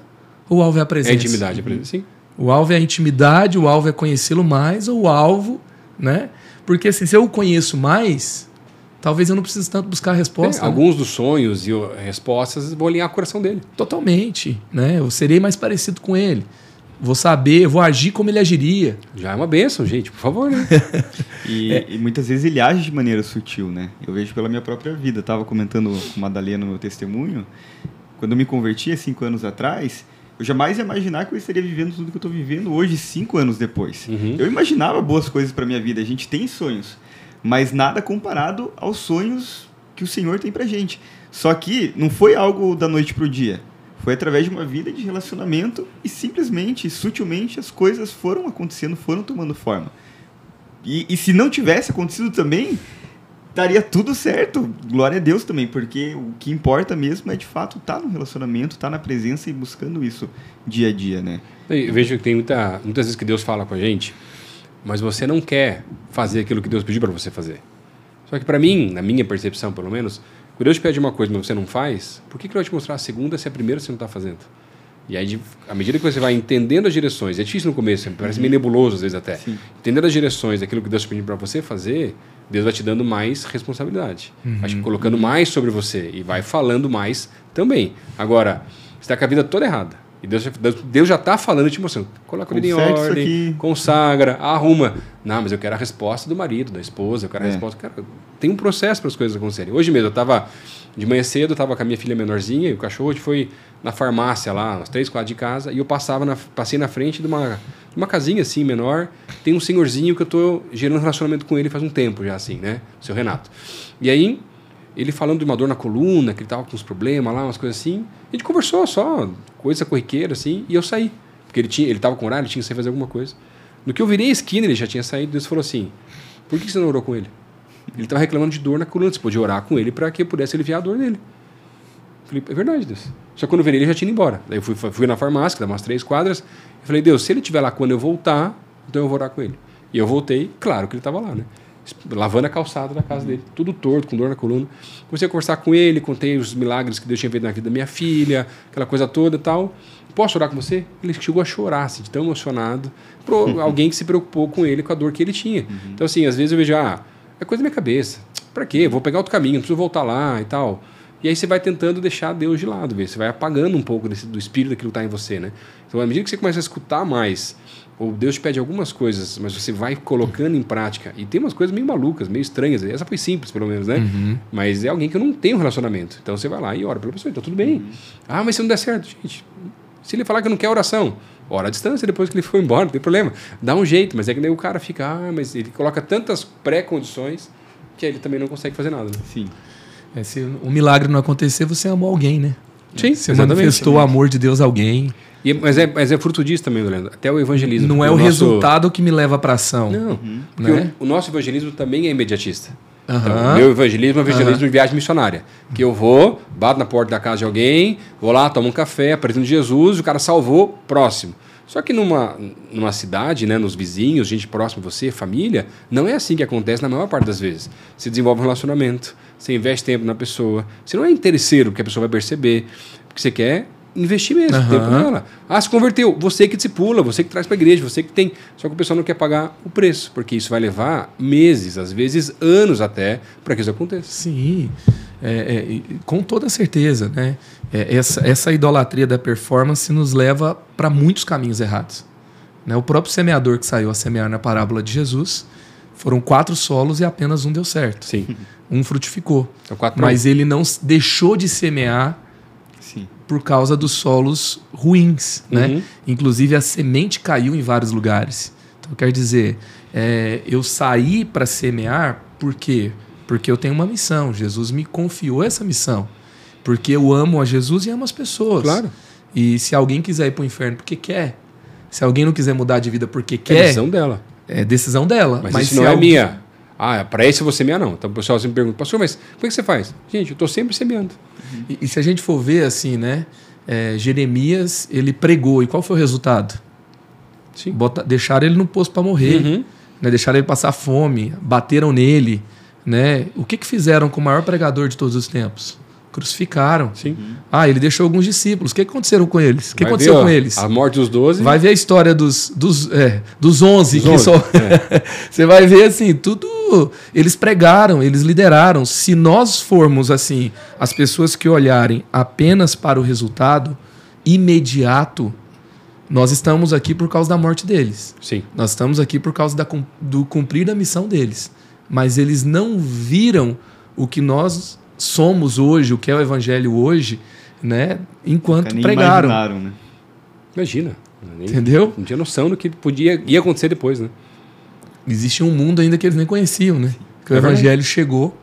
ou o alvo é a É presença? intimidade, é presença. Sim. O alvo é a intimidade, o alvo é conhecê-lo mais, ou o alvo, né? Porque assim, se eu o conheço mais, talvez eu não precise tanto buscar a resposta. É, né? alguns dos sonhos e respostas vão alinhar o coração dele. Totalmente, né? Eu serei mais parecido com ele. Vou saber, vou agir como ele agiria. Já é uma benção, gente, por favor, né? E, e muitas vezes ele age de maneira sutil, né? Eu vejo pela minha própria vida. Estava comentando com a Madalena no meu testemunho. Quando eu me converti há cinco anos atrás, eu jamais ia imaginar que eu estaria vivendo tudo que eu estou vivendo hoje, cinco anos depois. Uhum. Eu imaginava boas coisas para minha vida. A gente tem sonhos, mas nada comparado aos sonhos que o Senhor tem para gente. Só que não foi algo da noite pro dia. Foi através de uma vida de relacionamento e simplesmente, sutilmente, as coisas foram acontecendo, foram tomando forma. E, e se não tivesse acontecido também, estaria tudo certo. Glória a Deus também, porque o que importa mesmo é de fato estar no relacionamento, estar na presença e buscando isso dia a dia, né? Eu vejo que tem muita, muitas vezes que Deus fala com a gente, mas você não quer fazer aquilo que Deus pediu para você fazer. Só que para mim, na minha percepção pelo menos, quando Deus te pede uma coisa mas você não faz, por que, que ele vai te mostrar a segunda se a primeira você não está fazendo? E aí, à medida que você vai entendendo as direções, é difícil no começo, parece meio nebuloso às vezes até. Sim. Entendendo as direções daquilo que Deus pediu para você fazer, Deus vai te dando mais responsabilidade. Vai te colocando mais sobre você e vai falando mais também. Agora, você está com a vida toda errada. E Deus, já- Deus- já está falando e te mostrando. Coloca a vida em ordem, consagra, arruma. Não, mas eu quero a resposta do marido, da esposa, eu quero a É. resposta. Cara, tem um processo para as coisas acontecerem. Hoje mesmo, eu estava de manhã cedo, estava com a minha filha menorzinha e o cachorro, gente foi na farmácia lá, uns três, quatro de casa, e eu passava na, passei na frente de uma, uma casinha assim, menor. Tem um senhorzinho que eu tô gerando relacionamento com ele faz um tempo já, assim, né? O seu Renato. E aí, ele falando de uma dor na coluna, que ele tava com uns problemas lá, umas coisas assim. A gente conversou só, coisa corriqueira, assim, e eu saí. Porque ele, tinha, ele tava com horário, ele tinha que sair fazer alguma coisa. No que eu virei a esquina, ele já tinha saído, Deus falou assim: por que você não orou com ele? Ele estava reclamando de dor na coluna, você podia orar com ele para que pudesse aliviar a dor dele. Falei, é verdade, Deus. Só que quando eu virei, ele já tinha ido embora. Daí eu fui, fui na farmácia, que dava umas três quadras. Eu falei, Deus, se ele estiver lá quando eu voltar, então eu vou orar com ele. E eu voltei, claro que ele estava lá, né? Lavando a calçada da casa dele, tudo torto, com dor na coluna. Comecei a conversar com ele, contei os milagres que Deus tinha feito na vida da minha filha, aquela coisa toda e tal. Posso orar com você? Ele chegou a chorar, assim, tão emocionado. Por alguém que se preocupou com ele, com a dor que ele tinha. Uhum. Então, assim, às vezes eu vejo, ah, é coisa da minha cabeça. Para quê? Vou pegar outro caminho, não preciso voltar lá e tal. E aí você vai tentando deixar Deus de lado, você vai apagando um pouco desse, do espírito daquilo que está em você, né? Então, à medida que você começa a escutar mais, ou Deus te pede algumas coisas, mas você vai colocando em prática, e tem umas coisas meio malucas, meio estranhas, essa foi simples, pelo menos, né? Uhum. Mas é alguém que eu não tenho um relacionamento. Então você vai lá e ora pela pessoa, então tudo bem. Uhum. Ah, mas se não der certo, gente, se ele falar que não quer oração, ora à distância depois que ele foi embora, não tem problema. Dá um jeito, mas é que daí o cara fica, ah, mas ele coloca tantas pré-condições que aí ele também não consegue fazer nada. Né? Sim. É, se o milagre não acontecer, você amou alguém, né? Sim, você manifestou o amor de Deus a alguém. E, mas, é, mas é fruto disso também, Leandro. Até o evangelismo. Não é o, o nosso... resultado que me leva para ação. Não. Uhum. Né? O, o, nosso evangelismo também é imediatista. Uhum. Então, meu evangelismo é evangelismo uhum. viagem missionária. Que eu vou, bato na porta da casa de alguém, vou lá, tomo um café, apresento Jesus, o cara salvou, próximo. Só que numa, numa cidade, né, nos vizinhos, gente próxima de você, família, não é assim que acontece na maior parte das vezes. Você desenvolve um relacionamento, você investe tempo na pessoa. Você não é interesseiro, porque a pessoa vai perceber. Porque você quer investir mesmo, uhum. tempo nela. Ah, se converteu. Você que discipula, você que traz para a igreja, você que tem. Só que o pessoal não quer pagar o preço, porque isso vai levar meses, às vezes anos até, para que isso aconteça. Sim, é, é, com toda certeza. Né? É, essa, essa idolatria da performance nos leva para muitos caminhos errados. Né? O próprio semeador que saiu a semear na parábola de Jesus foram quatro solos e apenas um deu certo. Sim. Um frutificou. É mas ele não deixou de semear Sim. por causa dos solos ruins. Né? Uhum. Né? Inclusive, a semente caiu em vários lugares. Então, quer dizer, é, eu saí para semear por quê? Porque eu tenho uma missão. Jesus me confiou essa missão. Porque eu amo a Jesus e amo as pessoas. Claro. E se alguém quiser ir para o inferno porque quer, se alguém não quiser mudar de vida porque quer. É decisão dela. É decisão dela. Mas, mas isso não é alguém... minha. Ah, para isso você semear não. Então o pessoal sempre pergunta, pastor, mas como é que você faz? Gente, eu estou sempre semeando. Uhum. E, e, se a gente for ver assim, né? É, Jeremias, ele pregou. E qual foi o resultado? Sim. Bota, deixaram ele no posto para morrer. Uhum. Né, deixaram ele passar fome. Bateram nele. Né? O que, que fizeram com o maior pregador de todos os tempos? Crucificaram. Sim. Ah, ele deixou alguns discípulos. O que aconteceram com eles? O que Vai aconteceu ver, ó, com eles? A morte dos doze. Vai ver a história dos, dos, é, dos onze. Dos só... é. Você vai ver assim, tudo. Eles pregaram, eles lideraram. Se nós formos assim, as pessoas que olharem apenas para o resultado imediato, nós estamos aqui por causa da morte deles. Sim. Nós estamos aqui por causa da, do cumprir da missão deles. Mas eles não viram o que nós somos hoje, o que é o evangelho hoje, né? Enquanto nem pregaram. Né? Imagina. Nem, Entendeu? Não tinha noção do que podia ia acontecer depois, né? Existia um mundo ainda que eles nem conheciam, né? Que o é evangelho chegou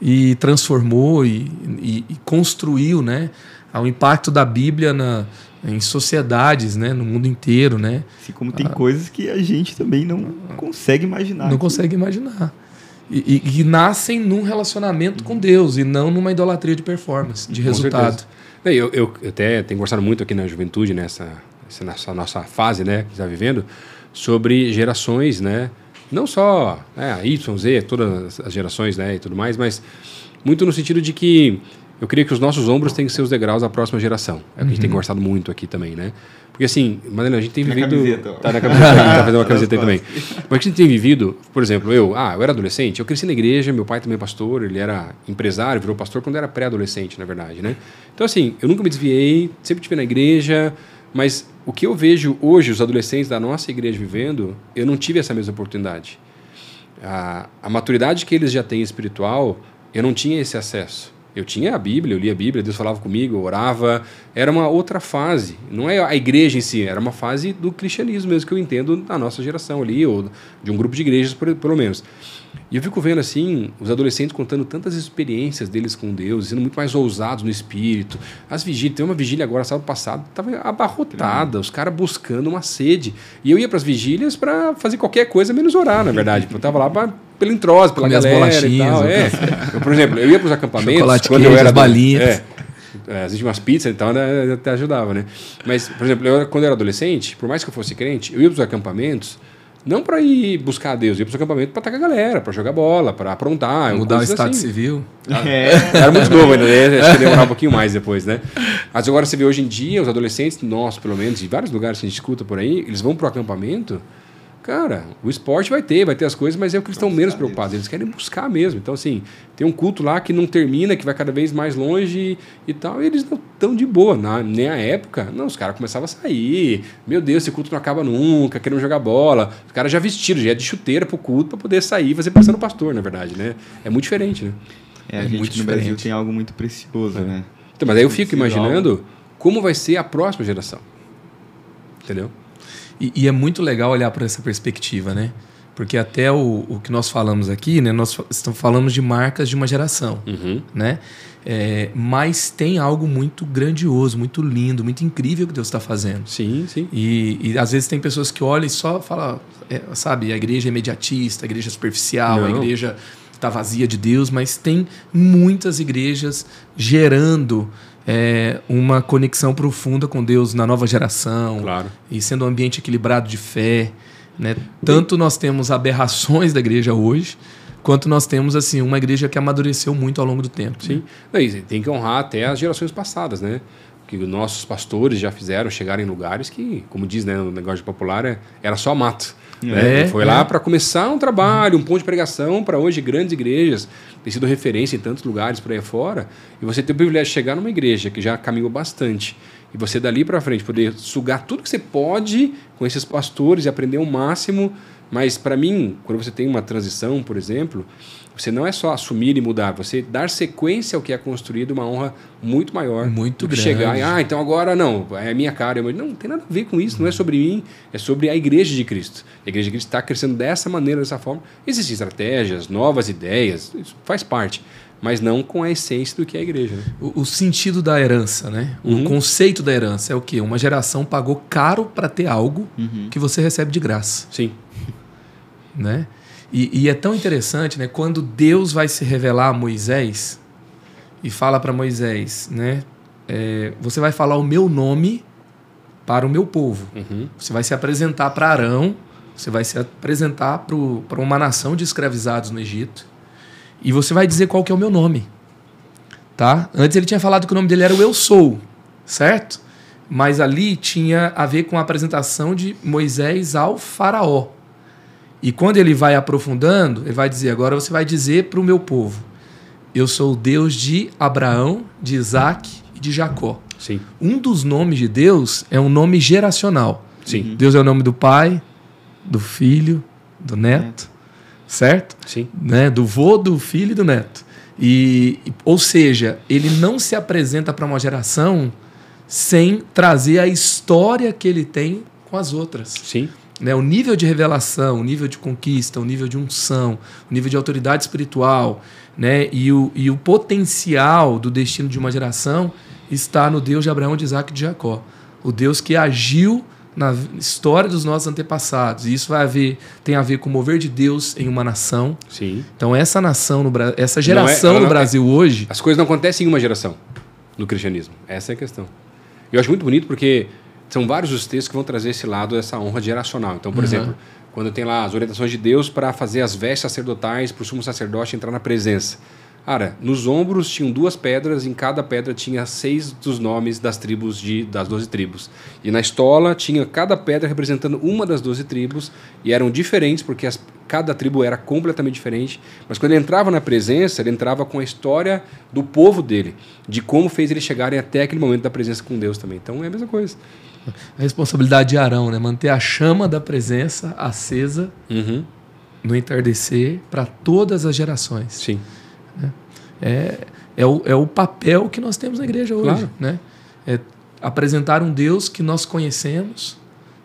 e transformou e, e, e, construiu, né? O impacto da Bíblia na, em sociedades, né? No mundo inteiro, né? Assim como tem ah, coisas que a gente também não consegue imaginar. Não consegue imaginar e, e, e nascem num relacionamento com Deus e não numa idolatria de performance, de resultado. Eu, eu, até tenho conversado muito aqui na juventude, nessa, nessa nossa fase né, que está vivendo, sobre gerações, né? Não só né, a Y, Z, todas as gerações né, e tudo mais, mas muito no sentido de que eu creio que os nossos ombros têm que ser os degraus da próxima geração. É o que uhum. a gente tem uhum. conversado muito aqui também, né? Porque assim, Madalena, a gente tem vivido. Camiseta, tá na camiseta, tá fazendo uma camiseta aí também. Mas a gente tem vivido, por exemplo, eu, ah, eu era adolescente, eu cresci na igreja, meu pai também é pastor, ele era empresário, virou pastor quando eu era pré-adolescente, na verdade, né? Então, assim, eu nunca me desviei, sempre estive na igreja, mas o que eu vejo hoje, os adolescentes da nossa igreja vivendo, eu não tive essa mesma oportunidade. A, a maturidade que eles já têm espiritual, eu não tinha esse acesso. Eu tinha a Bíblia, eu lia a Bíblia, Deus falava comigo, eu orava. Era uma outra fase. Não é a igreja em si, era uma fase do cristianismo mesmo que eu entendo da nossa geração ali, ou de um grupo de igrejas, pelo menos. E eu fico vendo assim, os adolescentes contando tantas experiências deles com Deus, sendo muito mais ousados no espírito. As vigílias, tem uma vigília agora, sábado passado, estava abarrotada, os caras buscando uma sede. E eu ia para as vigílias para fazer qualquer coisa menos orar, na verdade. Eu estava lá pra, pelo introso, pela Comer galera e tal. É. Eu, por exemplo, eu ia para os acampamentos quando eu era balinhas. É, é, às vezes umas pizzas e tal, né, até ajudava, né? Mas, por exemplo, eu, quando eu era adolescente, por mais que eu fosse crente, eu ia para os acampamentos não para ir buscar Deus, ia para o acampamento para estar com a galera, para jogar bola, para aprontar. Mudar o estado assim. civil. É. Era muito novo ainda, né? Acho que demorar um pouquinho mais depois, né? Mas agora você vê hoje em dia, os adolescentes, nós pelo menos, em vários lugares que a gente escuta por aí, eles vão para o acampamento Cara, o esporte vai ter, vai ter as coisas, mas é o que eles estão menos preocupados. Eles querem buscar mesmo. Então, assim, tem um culto lá que não termina, que vai cada vez mais longe e tal. E eles não estão de boa. Na, nem a época, não, os caras começavam a sair. Meu Deus, esse culto não acaba nunca, querendo jogar bola. Os caras já vestiram, já é de chuteira pro culto para poder sair e fazer passando pastor, na verdade, né? É muito diferente, né? É, a é gente no diferente. Brasil tem algo muito precioso, é. né? Então, mas aí eu fico imaginando como vai ser a próxima geração. Entendeu? E, e é muito legal olhar para essa perspectiva, né? Porque até o, o que nós falamos aqui, né? Nós estamos falando de marcas de uma geração, uhum. né? É, mas tem algo muito grandioso, muito lindo, muito incrível que Deus está fazendo. Sim, sim. E, e, às vezes tem pessoas que olham e só falam, é, sabe, a igreja é imediatista, a igreja é superficial, Não. a igreja está vazia de Deus, mas tem muitas igrejas gerando é, uma conexão profunda com Deus na nova geração claro. e sendo um ambiente equilibrado de fé. Né? Tanto nós temos aberrações da igreja hoje, quanto nós temos assim uma igreja que amadureceu muito ao longo do tempo. Sim, né? tem que honrar até as gerações passadas, né? Que nossos pastores já fizeram chegar em lugares que, como diz né, no negócio popular, é, era só mato. Né? É, Foi é. lá para começar um trabalho, um ponto de pregação para hoje grandes igrejas, tem sido referência em tantos lugares por aí fora. E você tem o privilégio de chegar numa igreja que já caminhou bastante e você dali para frente poder sugar tudo que você pode com esses pastores e aprender o máximo. Mas para mim, quando você tem uma transição, por exemplo, você não é só assumir e mudar, você dar sequência ao que é construído, uma honra muito maior. Muito grande. Chegar e, ah, então agora não, é a minha cara. Eu, não, não tem nada a ver com isso, não é sobre mim, é sobre a igreja de Cristo. A igreja de Cristo está crescendo dessa maneira, dessa forma. Existem estratégias, novas ideias, isso faz parte mas não com a essência do que é a igreja. Né? O, o, sentido da herança, né? Uhum. O conceito da herança é o quê? Uma geração pagou caro para ter algo uhum. que você recebe de graça. Sim. Né? E, e, é tão interessante, né? Quando Deus vai se revelar a Moisés e fala para Moisés, né? É, você vai falar o meu nome para o meu povo. Uhum. Você vai se apresentar para Arão, você vai se apresentar para uma nação de escravizados no Egito e você vai dizer qual que é o meu nome. Tá? Antes ele tinha falado que o nome dele era o Eu Sou, certo? Mas ali tinha a ver com a apresentação de Moisés ao faraó. E quando ele vai aprofundando, ele vai dizer: agora você vai dizer para o meu povo: Eu sou o Deus de Abraão, de Isaac e de Jacó. Sim. Um dos nomes de Deus é um nome geracional. Sim. Deus é o nome do Pai, do Filho, do Neto, certo? Sim. Né? Do vô, do filho e do neto. E, ou seja, ele não se apresenta para uma geração sem trazer a história que ele tem com as outras. Sim. Né? O nível de revelação, o nível de conquista, o nível de unção, o nível de autoridade espiritual né? e, o, e o potencial do destino de uma geração está no Deus de Abraão, de Isaac e de Jacó. O Deus que agiu na história dos nossos antepassados. E isso vai haver, tem a ver com o mover de Deus em uma nação. Sim. Então essa nação no essa geração é, no Brasil é, hoje, as coisas não acontecem em uma geração no cristianismo. Essa é a questão. Eu acho muito bonito porque são vários os textos que vão trazer esse lado dessa honra geracional. Então, por uhum. exemplo, quando tem lá as orientações de Deus para fazer as vestes sacerdotais para o sumo sacerdote entrar na presença. Cara, nos ombros tinham duas pedras, em cada pedra tinha seis dos nomes das tribos de, das doze tribos. E na estola tinha cada pedra representando uma das doze tribos, e eram diferentes, porque as, cada tribo era completamente diferente. Mas quando ele entrava na presença, ele entrava com a história do povo dele, de como fez eles chegarem até aquele momento da presença com Deus também. Então é a mesma coisa. A responsabilidade de Arão, né? Manter a chama da presença acesa uhum. no entardecer para todas as gerações. Sim. É, é, é o, é o papel que nós temos na igreja hoje. Claro. Né? É apresentar um Deus que nós conhecemos,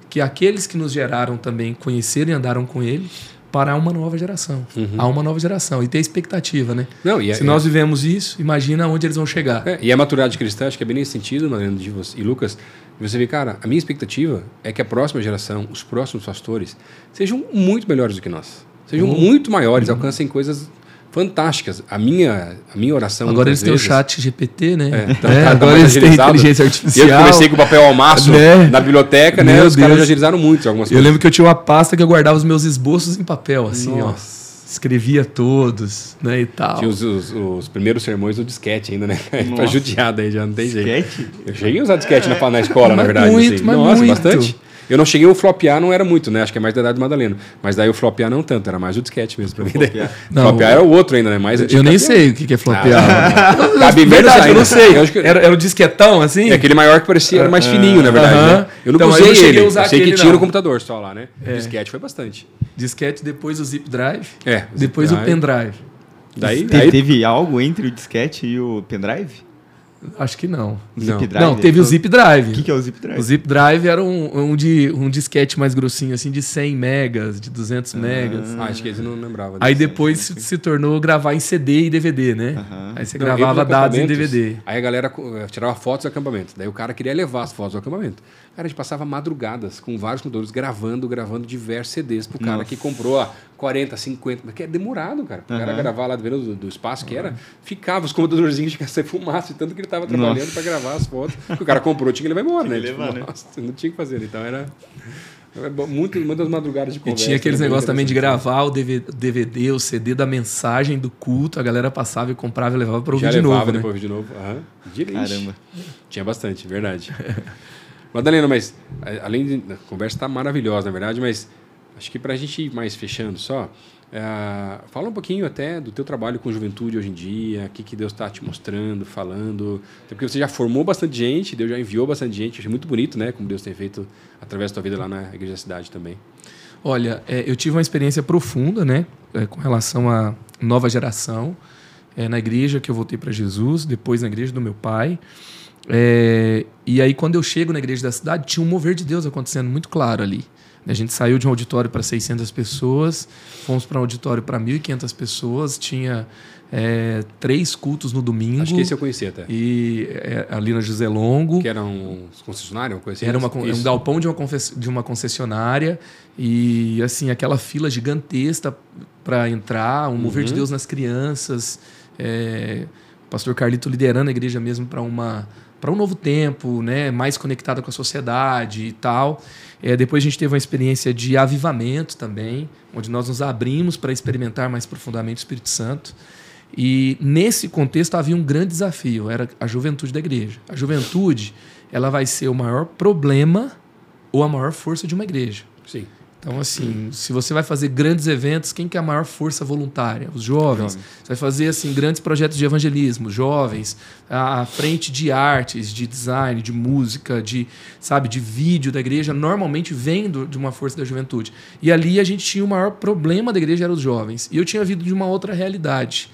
que aqueles que nos geraram também conheceram e andaram com ele, para uma nova geração. Uhum. A uma nova geração. E ter expectativa, né? Não, e é- Se nós vivemos isso, imagina onde eles vão chegar. É, e a maturidade cristã, acho que é bem nesse sentido, Mariano de você, e Lucas, você vê, cara, a minha expectativa é que a próxima geração, os próximos pastores, sejam muito melhores do que nós. Sejam Uhum. muito maiores, alcancem coisas fantásticas. A minha, a minha oração. Agora eles têm o vezes- chat GPT, né? É, tá- É, tá- tá agora mais eles têm inteligência Eu artificial. que comecei com o papel ao maço Né? na biblioteca, né? Meu os caras Deus. já agilizaram muito algumas Eu coisas. lembro que eu tinha uma pasta que eu guardava os meus esboços em papel, assim, Nossa. ó. Escrevia todos, né, e tal. Tinha os, os- os primeiros sermões do disquete ainda, né? pra Nossa. judiar daí, já não tem jeito. Disquete? Eu cheguei a usar disquete na, na escola, na Mas verdade. muito, assim. mas Nossa, muito. bastante. Eu não cheguei o flopear, não era muito, né? Acho que é mais da idade do Madaleno. Mas daí o flopear não tanto, era mais o disquete mesmo pra mim. Flopear. Não, flopear era o outro ainda, né? Mais Eu nem sei o que é flopear. Ah, cabe verdade, eu não sei. Eu acho que- Era, era o disquetão, assim? É aquele maior que parecia era mais fininho, na verdade. Né? Eu nunca Então, eu usei não cheguei ele. a usar eu sei que tinha no não. computador só lá, né? É. Disquete foi bastante. Disquete, depois o zip drive, É. depois Zip o drive. pendrive. Daí, Te- daí Teve algo entre o disquete e o pendrive? Acho que não. O Não. zip drive? não, teve o zip drive. O que, que é o zip drive? O zip drive era um, um, de, um disquete mais grossinho, assim, de 100 megas, de 200 megas. Ah, acho que eles não lembrava. Aí depois se, se tornou gravar em CD e DVD, né? Aham. Aí você Não, gravava dados em DVD. Aí a galera eh, tirava fotos do acampamento. Daí o cara queria levar as fotos do acampamento. Cara, a gente passava madrugadas com vários computadores gravando, gravando diversos CDs pro cara Nossa. que comprou a 40, 50. Mas que é demorado, cara. O cara Aham. gravar lá do, do espaço que era, ficava os computadorzinhos de sair fumaça, tanto que ele tava trabalhando Nossa. para gravar as fotos. Que o cara comprou, tinha que levar embora, Tinha né? que levar, né? nossa, não tinha que fazer. Então era. Muito, muitas madrugadas de E conversa. tinha aqueles né? negócios também de gravar o DVD, o CD da mensagem do culto, a galera passava e comprava e levava para ouvir Já de levava novo, né? ouvir de novo. Aham. Direito. Caramba. Tinha bastante, verdade. Madalena, mas além de. A conversa está maravilhosa, na verdade, mas acho que para a gente ir mais fechando só, eh, fala um pouquinho até do teu trabalho com juventude hoje em dia, o que, que Deus está te mostrando, falando. Até Porque você já formou bastante gente, Deus já enviou bastante gente. Achei muito bonito, né? Como Deus tem feito através da tua vida lá na Igreja da Cidade também. Olha, é, eu tive uma experiência profunda, né, é, com relação à nova geração, é, na igreja que eu voltei para Jesus, depois na igreja do meu pai. É, e aí, quando eu chego na igreja da cidade, tinha um mover de Deus acontecendo muito claro ali. A gente saiu de um auditório para 600 pessoas, fomos para um auditório para 1.500 pessoas, tinha é, três cultos no domingo. Acho que esse eu conheci até. E é, ali na José Longo. Que era um concessionário, uma coisa assim? Era uma, um galpão de uma, de uma concessionária e assim aquela fila gigantesca para entrar, um mover de Uhum. Deus nas crianças, é, o pastor Carlito liderando a igreja mesmo para uma para um novo tempo, né, mais conectada com a sociedade e tal. É, depois a gente teve uma experiência de avivamento também, onde nós nos abrimos para experimentar mais profundamente o Espírito Santo. E nesse contexto havia um grande desafio, era a juventude da igreja. A juventude, ela vai ser o maior problema ou a maior força de uma igreja. Sim. Então, assim, se você vai fazer grandes eventos, quem que é a maior força voluntária? Os jovens. Jovens. Você vai fazer, assim, grandes projetos de evangelismo, jovens, à frente de artes, de design, de música, de, sabe, de vídeo da igreja, normalmente vem do- de uma força da juventude. E ali a gente tinha o maior problema da igreja, eram os jovens. E eu tinha vindo de uma outra realidade,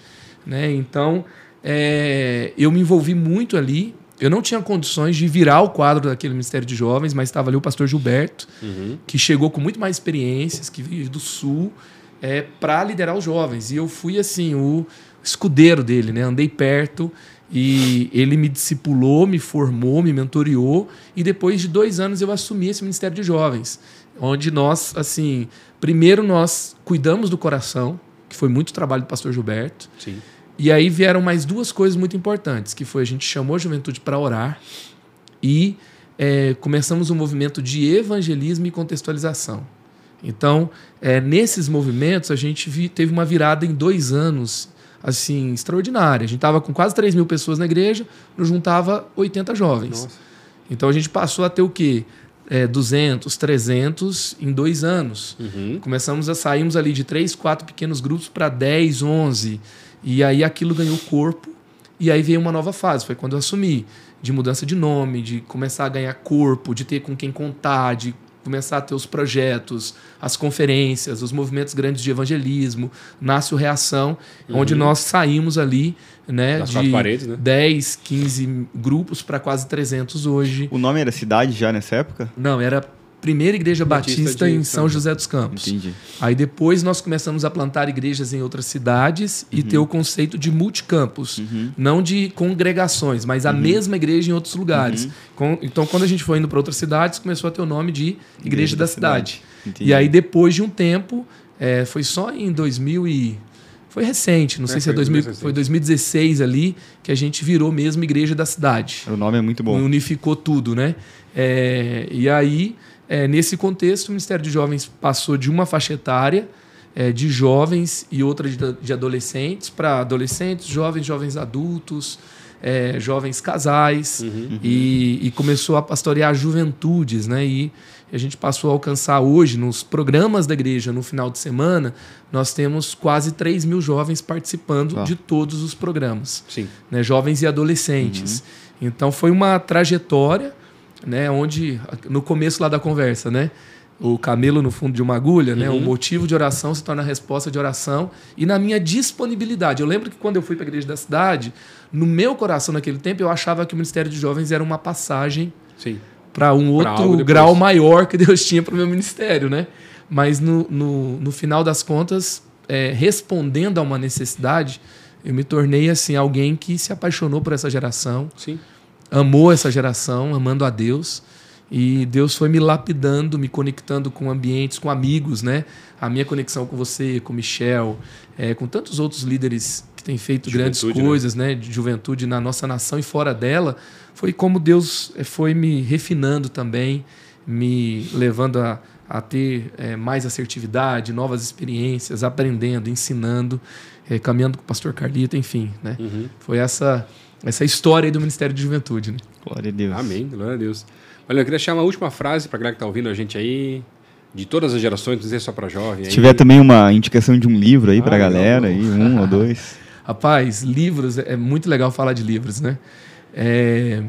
né? Então, é, eu me envolvi muito ali. Eu não tinha condições de virar o quadro daquele Ministério de Jovens, mas estava ali o pastor Gilberto, Uhum. que chegou com muito mais experiências, que veio do Sul, é, para liderar os jovens. E eu fui, assim, o escudeiro dele, né? Andei perto e ele me discipulou, me formou, me mentoreou. E depois de dois anos eu assumi esse Ministério de Jovens, onde nós, assim, primeiro nós cuidamos do coração, que foi muito trabalho do pastor Gilberto. Sim. E aí vieram mais duas coisas muito importantes, que foi a gente chamou a juventude para orar e é, começamos um movimento de evangelismo e contextualização. Então, é, nesses movimentos, a gente vi- teve uma virada em dois anos assim extraordinária. A gente estava com quase 3 mil pessoas na igreja, nos juntava 80 jovens. Nossa. Então, a gente passou a ter o quê? É, 200, 300 em dois anos. Uhum. Começamos a sairmos ali de três, quatro pequenos grupos para 10, 11. E aí aquilo ganhou corpo. E aí veio uma nova fase. Foi quando eu assumi. De mudança de nome, de começar a ganhar corpo, de ter com quem contar, de começar a ter os projetos, as conferências, os movimentos grandes de evangelismo, nasce o Reação, uhum. onde nós saímos ali né, de paredes, né? 10, 15 grupos para quase 300 hoje. O nome era cidade já nessa época? Não, era Primeira Igreja Batista, Batista em São José dos Campos. Entendi. Aí depois nós começamos a plantar igrejas em outras cidades uhum. e ter o conceito de multicampos. Uhum. Não de congregações, mas a uhum. mesma igreja em outros lugares. Uhum. Com, então, quando a gente foi indo para outras cidades, começou a ter o nome de Igreja, igreja da, da, Cidade. cidade. E aí, depois de um tempo, é, foi só em 2000 e... Foi recente, não é, sei se é 2000, foi 2016 ali que a gente virou mesmo Igreja da Cidade. O nome é muito bom. Unificou tudo, né? É, e aí é, nesse contexto, o Ministério de Jovens passou de uma faixa etária é, de jovens e outra de, de adolescentes para adolescentes, jovens, jovens adultos, é, jovens casais uhum. e, e, começou a pastorear juventudes, né? E a gente passou a alcançar hoje nos programas da igreja no final de semana nós temos quase 3 mil jovens participando ah. de todos os programas, Sim. Né? Jovens e adolescentes. Uhum. Então foi uma trajetória né? Onde no começo lá da conversa, né? O camelo no fundo de uma agulha, uhum. né? O uhum. motivo de oração se torna a resposta de oração e na minha disponibilidade. Eu lembro que quando eu fui para a igreja da cidade, no meu coração naquele tempo eu achava que o ministério de jovens era uma passagem para um outro grau maior que Deus tinha para o meu ministério, né? Mas no, no, no final das contas, é, respondendo a uma necessidade, eu me tornei assim alguém que se apaixonou por essa geração. Sim amou essa geração, amando a Deus. E Deus foi me lapidando, me conectando com ambientes, com amigos, né? A minha conexão com você, com Michel, é, com tantos outros líderes que têm feito juventude, grandes né? coisas, né? né? De juventude na nossa nação e fora dela, foi como Deus é, foi me refinando também, me levando a, a ter é, mais assertividade, novas experiências, aprendendo, ensinando, é, caminhando com o pastor Carlito, enfim, né? Uhum. Foi essa essa história aí do Ministério de Juventude. Né? Glória a Deus. Amém, glória a Deus. Olha, eu queria deixar uma última frase para a galera que está ouvindo a gente aí, de todas as gerações, não dizer só para jovem. Se aí. tiver também uma indicação de um livro aí ah, para a galera, aí, um ou dois. Rapaz, livros, é muito legal falar de livros, né? É,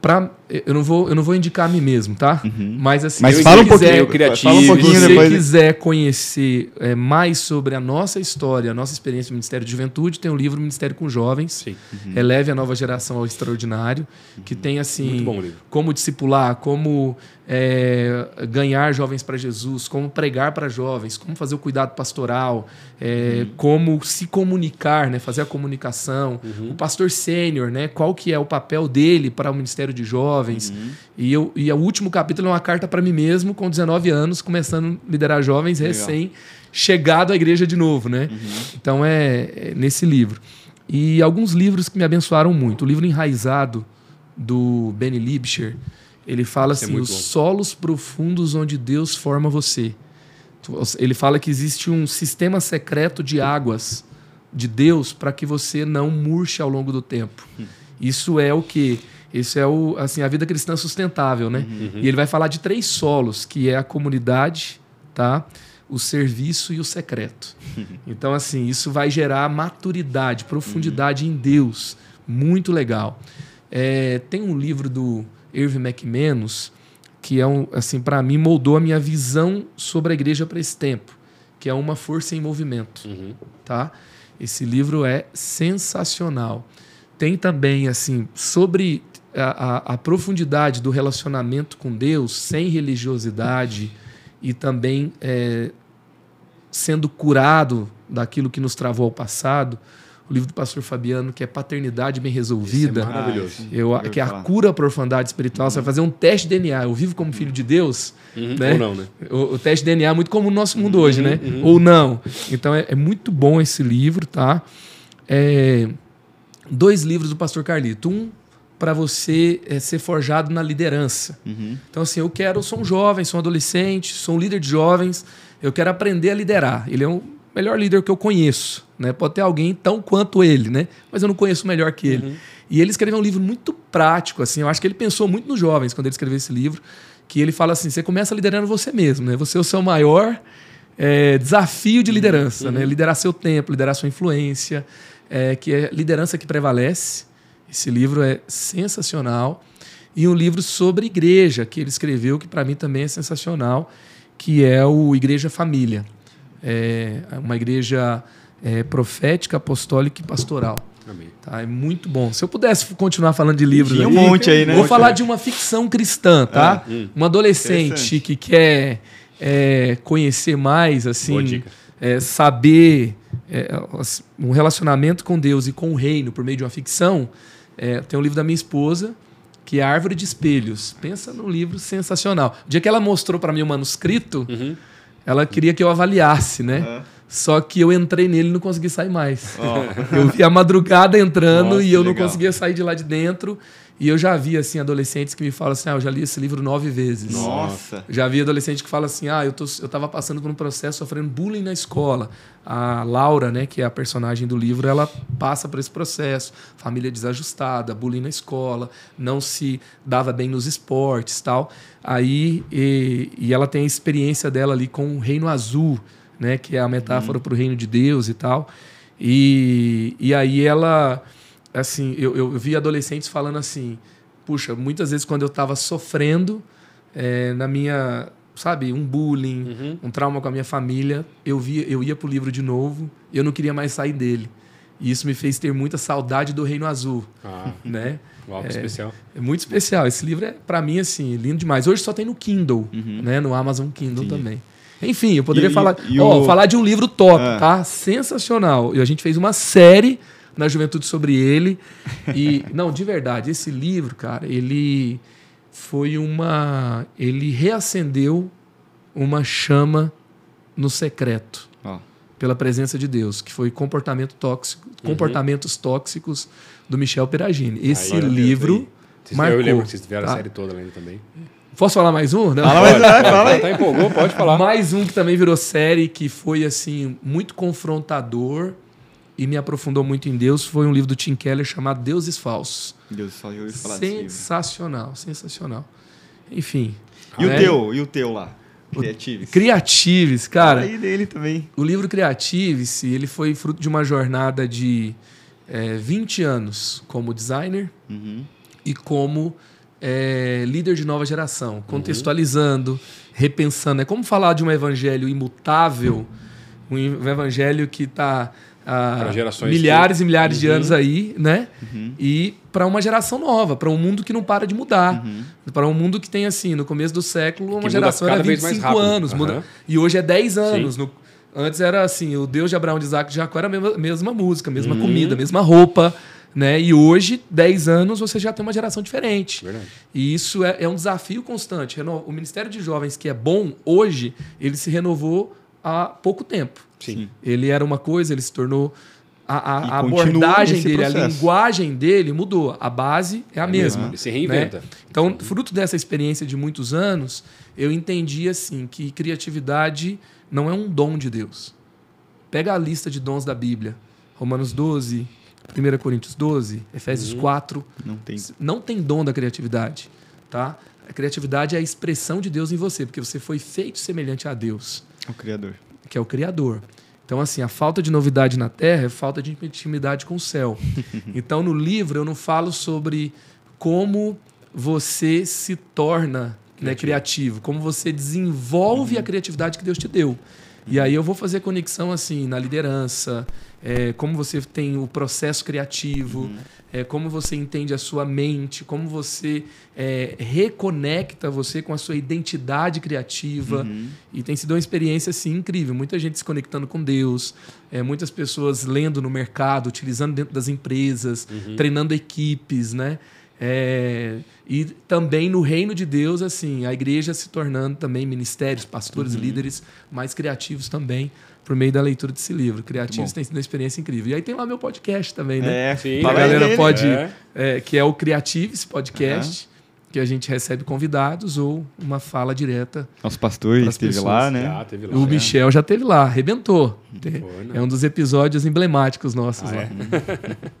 Pra, eu, não vou, eu não vou indicar a mim mesmo, tá? Uhum. Mas assim, Mas fala um pouquinho, criativo, fala um pouquinho se você depois... quiser conhecer é, mais sobre a nossa história, a nossa experiência no Ministério de Juventude, tem o um livro Ministério com Jovens, uhum. Eleve a Nova Geração ao Extraordinário, que uhum. tem assim, como discipular, como é, ganhar jovens para Jesus, como pregar para jovens, como fazer o cuidado pastoral, é, uhum. como se comunicar, né, fazer a comunicação, uhum. o pastor sênior, né, qual que é o papel dele para o ministério de jovens. Uhum. E, eu, e o último capítulo é uma carta para mim mesmo, com 19 anos, começando a liderar jovens, Legal. recém chegado à igreja de novo, né? Uhum. Então é, é nesse livro. E alguns livros que me abençoaram muito. O livro Enraizado, do Benny Libscher, ele fala Isso é assim: é os bom. solos profundos onde Deus forma você. Ele fala que existe um sistema secreto de águas de Deus para que você não murche ao longo do tempo. Isso é o que isso é o, assim, a vida cristã sustentável, né? Uhum. E ele vai falar de três solos, que é a comunidade, tá? o serviço e o secreto. Então, assim, isso vai gerar maturidade, profundidade uhum. em Deus. Muito legal. É, tem um livro do Irving McManus, que é um, assim, para mim moldou a minha visão sobre a igreja para esse tempo, que é uma força em movimento, uhum. tá? Esse livro é sensacional. Tem também assim sobre a, a, a profundidade do relacionamento com Deus sem religiosidade e também é, sendo curado daquilo que nos travou ao passado o livro do pastor Fabiano, que é Paternidade Bem Resolvida. Isso é maravilhoso. Eu, que é a cura para a orfandade espiritual. Uhum. Você vai fazer um teste de DNA. Eu vivo como filho de Deus. Uhum. Né? Ou não, né? O, o, teste de DNA é muito como o nosso mundo hoje, uhum. né? Uhum. Ou não. Então é, é, muito bom esse livro, tá? É, dois livros do pastor Carlito. Um para você é, ser forjado na liderança. Uhum. Então, assim, eu quero, eu sou um jovem, sou um adolescente, sou um líder de jovens, eu quero aprender a liderar. Ele é um melhor líder que eu conheço. Né? Pode ter alguém tão quanto ele, né? mas eu não conheço melhor que ele. Uhum. E ele escreveu um livro muito prático. assim. Eu acho que ele pensou muito nos jovens quando ele escreveu esse livro. Que ele fala assim: você começa liderando você mesmo. Né? Você é o seu maior é, desafio de liderança. Uhum. Né? Liderar seu tempo, liderar sua influência, é, que é liderança que prevalece. Esse livro é sensacional. e um livro sobre igreja que ele escreveu, que para mim também é sensacional, que é o Igreja Família. É uma igreja é, profética, apostólica e pastoral. Amém. Tá, é muito bom. Se eu pudesse continuar falando de livros, Tinha um aqui, monte aí, né? Vou falar de uma ficção cristã, tá? Ah, hum. Um adolescente que quer é, conhecer mais, assim, é, saber é, um relacionamento com Deus e com o reino por meio de uma ficção. é, tem um livro da minha esposa que é Árvore de Espelhos. Pensa num livro sensacional. O dia que ela mostrou para mim o manuscrito, Uhum. Ela queria que eu avaliasse, né? Aham. Só que eu entrei nele e não consegui sair mais. Ó, Eu vi a madrugada entrando Nossa, e eu não legal. conseguia sair de lá de dentro. E eu já vi, assim, adolescentes que me falam assim, ah, eu já li esse livro nove vezes. Nossa. Já vi adolescente que fala assim, ah, eu, tô, eu tava passando por um processo sofrendo bullying na escola. A Laura, né, que é a personagem do livro, ela passa por esse processo. Família desajustada, bullying na escola, não se dava bem nos esportes tal. Aí, e, e ela tem a experiência dela ali com o reino azul, né, que é a metáfora para o reino de Deus e tal. E, e aí ela, assim, eu, eu vi adolescentes falando assim, puxa, muitas vezes quando eu estava sofrendo é, na minha, sabe, um bullying, Uhum. um trauma com a minha família, eu via, eu ia pro livro de novo e eu não queria mais sair dele. E isso me fez ter muita saudade do Reino Azul, Ah, né? algo especial. É muito especial. Esse livro é, para mim, assim, lindo demais. Hoje só tem no Kindle, né? No Amazon Kindle Sim. também. Enfim, eu poderia E- falar, e ó, o- falar de um livro top, Ah. tá? Sensacional. E a gente fez uma série na juventude sobre ele. E, não, de verdade, esse livro, cara, ele foi uma. Ele reacendeu uma chama no secreto pela presença de Deus, que foi comportamento tóxico, Uhum. comportamentos tóxicos do Michel Peragini. Esse livro Vocês- marcou. Eu lembro que vocês tiveram tá? a série toda lendo também. Posso falar mais um? Não? Fala mais Pode, um, pode, fala aí. Tá empolgou, pode falar. Mais um que também virou série, que foi assim muito confrontador e me aprofundou muito em Deus, foi um livro do Tim Keller chamado Deuses Falsos. Deus, só eu ouvi falar desse livro. Sensacional, sensacional. Enfim. E o né? teu? E o teu lá? Criatives. Creatives, Fala cara. aí dele também. O livro Creatives, ele foi fruto de uma jornada de eh, 20 anos como designer Uhum. e como é, líder de nova geração, contextualizando, repensando. É como falar de um evangelho imutável, um evangelho que está milhares que- e milhares de Uhum. anos aí, né? Uhum. E para uma geração nova, para um mundo que não para de mudar. Uhum. Para um mundo que tem, assim, no começo do século, uma geração era vez mais 25 rápido. anos. muda- e hoje é 10 anos. No- antes era assim, o Deus de Abraão, de Isaac e de Jacó era a mesma, mesma música, mesma Uhum. comida, mesma roupa. Né? E hoje, 10 anos, você já tem uma geração diferente. Verdade. E isso é, é um desafio constante. O Ministério de Jovens, que é bom hoje, ele se renovou há pouco tempo. Sim. Ele era uma coisa, ele se tornou. A, a- a abordagem dele, a processo. linguagem dele mudou. A base é a mesma. Ele se reinventa. Então, fruto dessa experiência de muitos anos, eu entendi assim que criatividade não é um dom de Deus. Pega a lista de dons da Bíblia. Romanos 12, 1 Coríntios 12, Efésios Uhum. 4, Não tem. não tem dom da criatividade, tá? A criatividade é a expressão de Deus em você, porque você foi feito semelhante a Deus, É o criador. que é o Criador. Então, assim, a falta de novidade na Terra é falta de intimidade com o céu. Então, no livro, eu não falo sobre como você se torna né, criativo, como você desenvolve a criatividade que Deus te deu. E aí eu vou fazer conexão assim na liderança, é, como você tem o processo criativo, é, como você entende a sua mente, como você é, reconecta você com a sua identidade criativa. E tem sido uma experiência assim, incrível. Muita gente se conectando com Deus, é, muitas pessoas lendo no mercado, utilizando dentro das empresas, treinando equipes, né? É, e também no reino de Deus, assim, a igreja se tornando também ministérios, pastores, líderes mais criativos também, por meio da leitura desse livro. Criativos tem sido uma experiência incrível. E aí tem lá meu podcast também, né? É, Sim, a galera pode, É. é, que é o Creatives Podcast, que a gente recebe convidados ou uma fala direta. Nosso pastor esteve lá, né? Já teve lá. o né? Michel já teve lá, arrebentou. Foi? É um dos episódios emblemáticos nossos Ah, lá. é?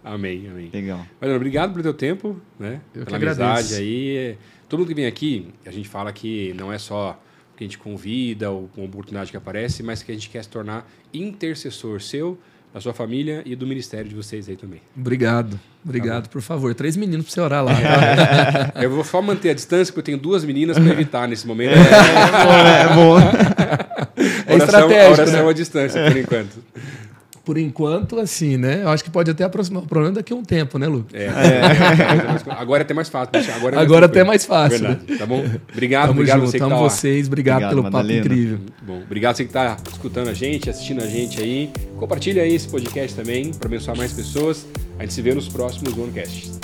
amém, amém. Legal. Mariano, obrigado pelo teu tempo, né? Eu que Pela agradeço. amizade aí. Todo mundo que vem aqui, a gente fala que não é só que a gente convida ou uma oportunidade que aparece, mas que a gente quer se tornar intercessor seu da sua família e do ministério de vocês aí também. Obrigado. Obrigado, tá por favor. Três meninos para você orar lá. É. eu vou só manter a distância, porque eu tenho duas meninas para evitar nesse momento. É, bom. É, é estratégico. A oração né? à distância, por enquanto por enquanto, assim, né? Eu acho que pode até aproximar o problema daqui a um tempo, né, Lu? É. é. Agora é até mais fácil. Agora, é Agora até mais fácil. Verdade. Tá bom? Obrigado, Tamo obrigado junto, você que tá... vocês, obrigado, obrigado pelo Madalena. papo incrível. Bom, obrigado você que está escutando a gente, assistindo a gente aí. Compartilha aí esse podcast também para abençoar mais pessoas. A gente se vê nos próximos OneCasts.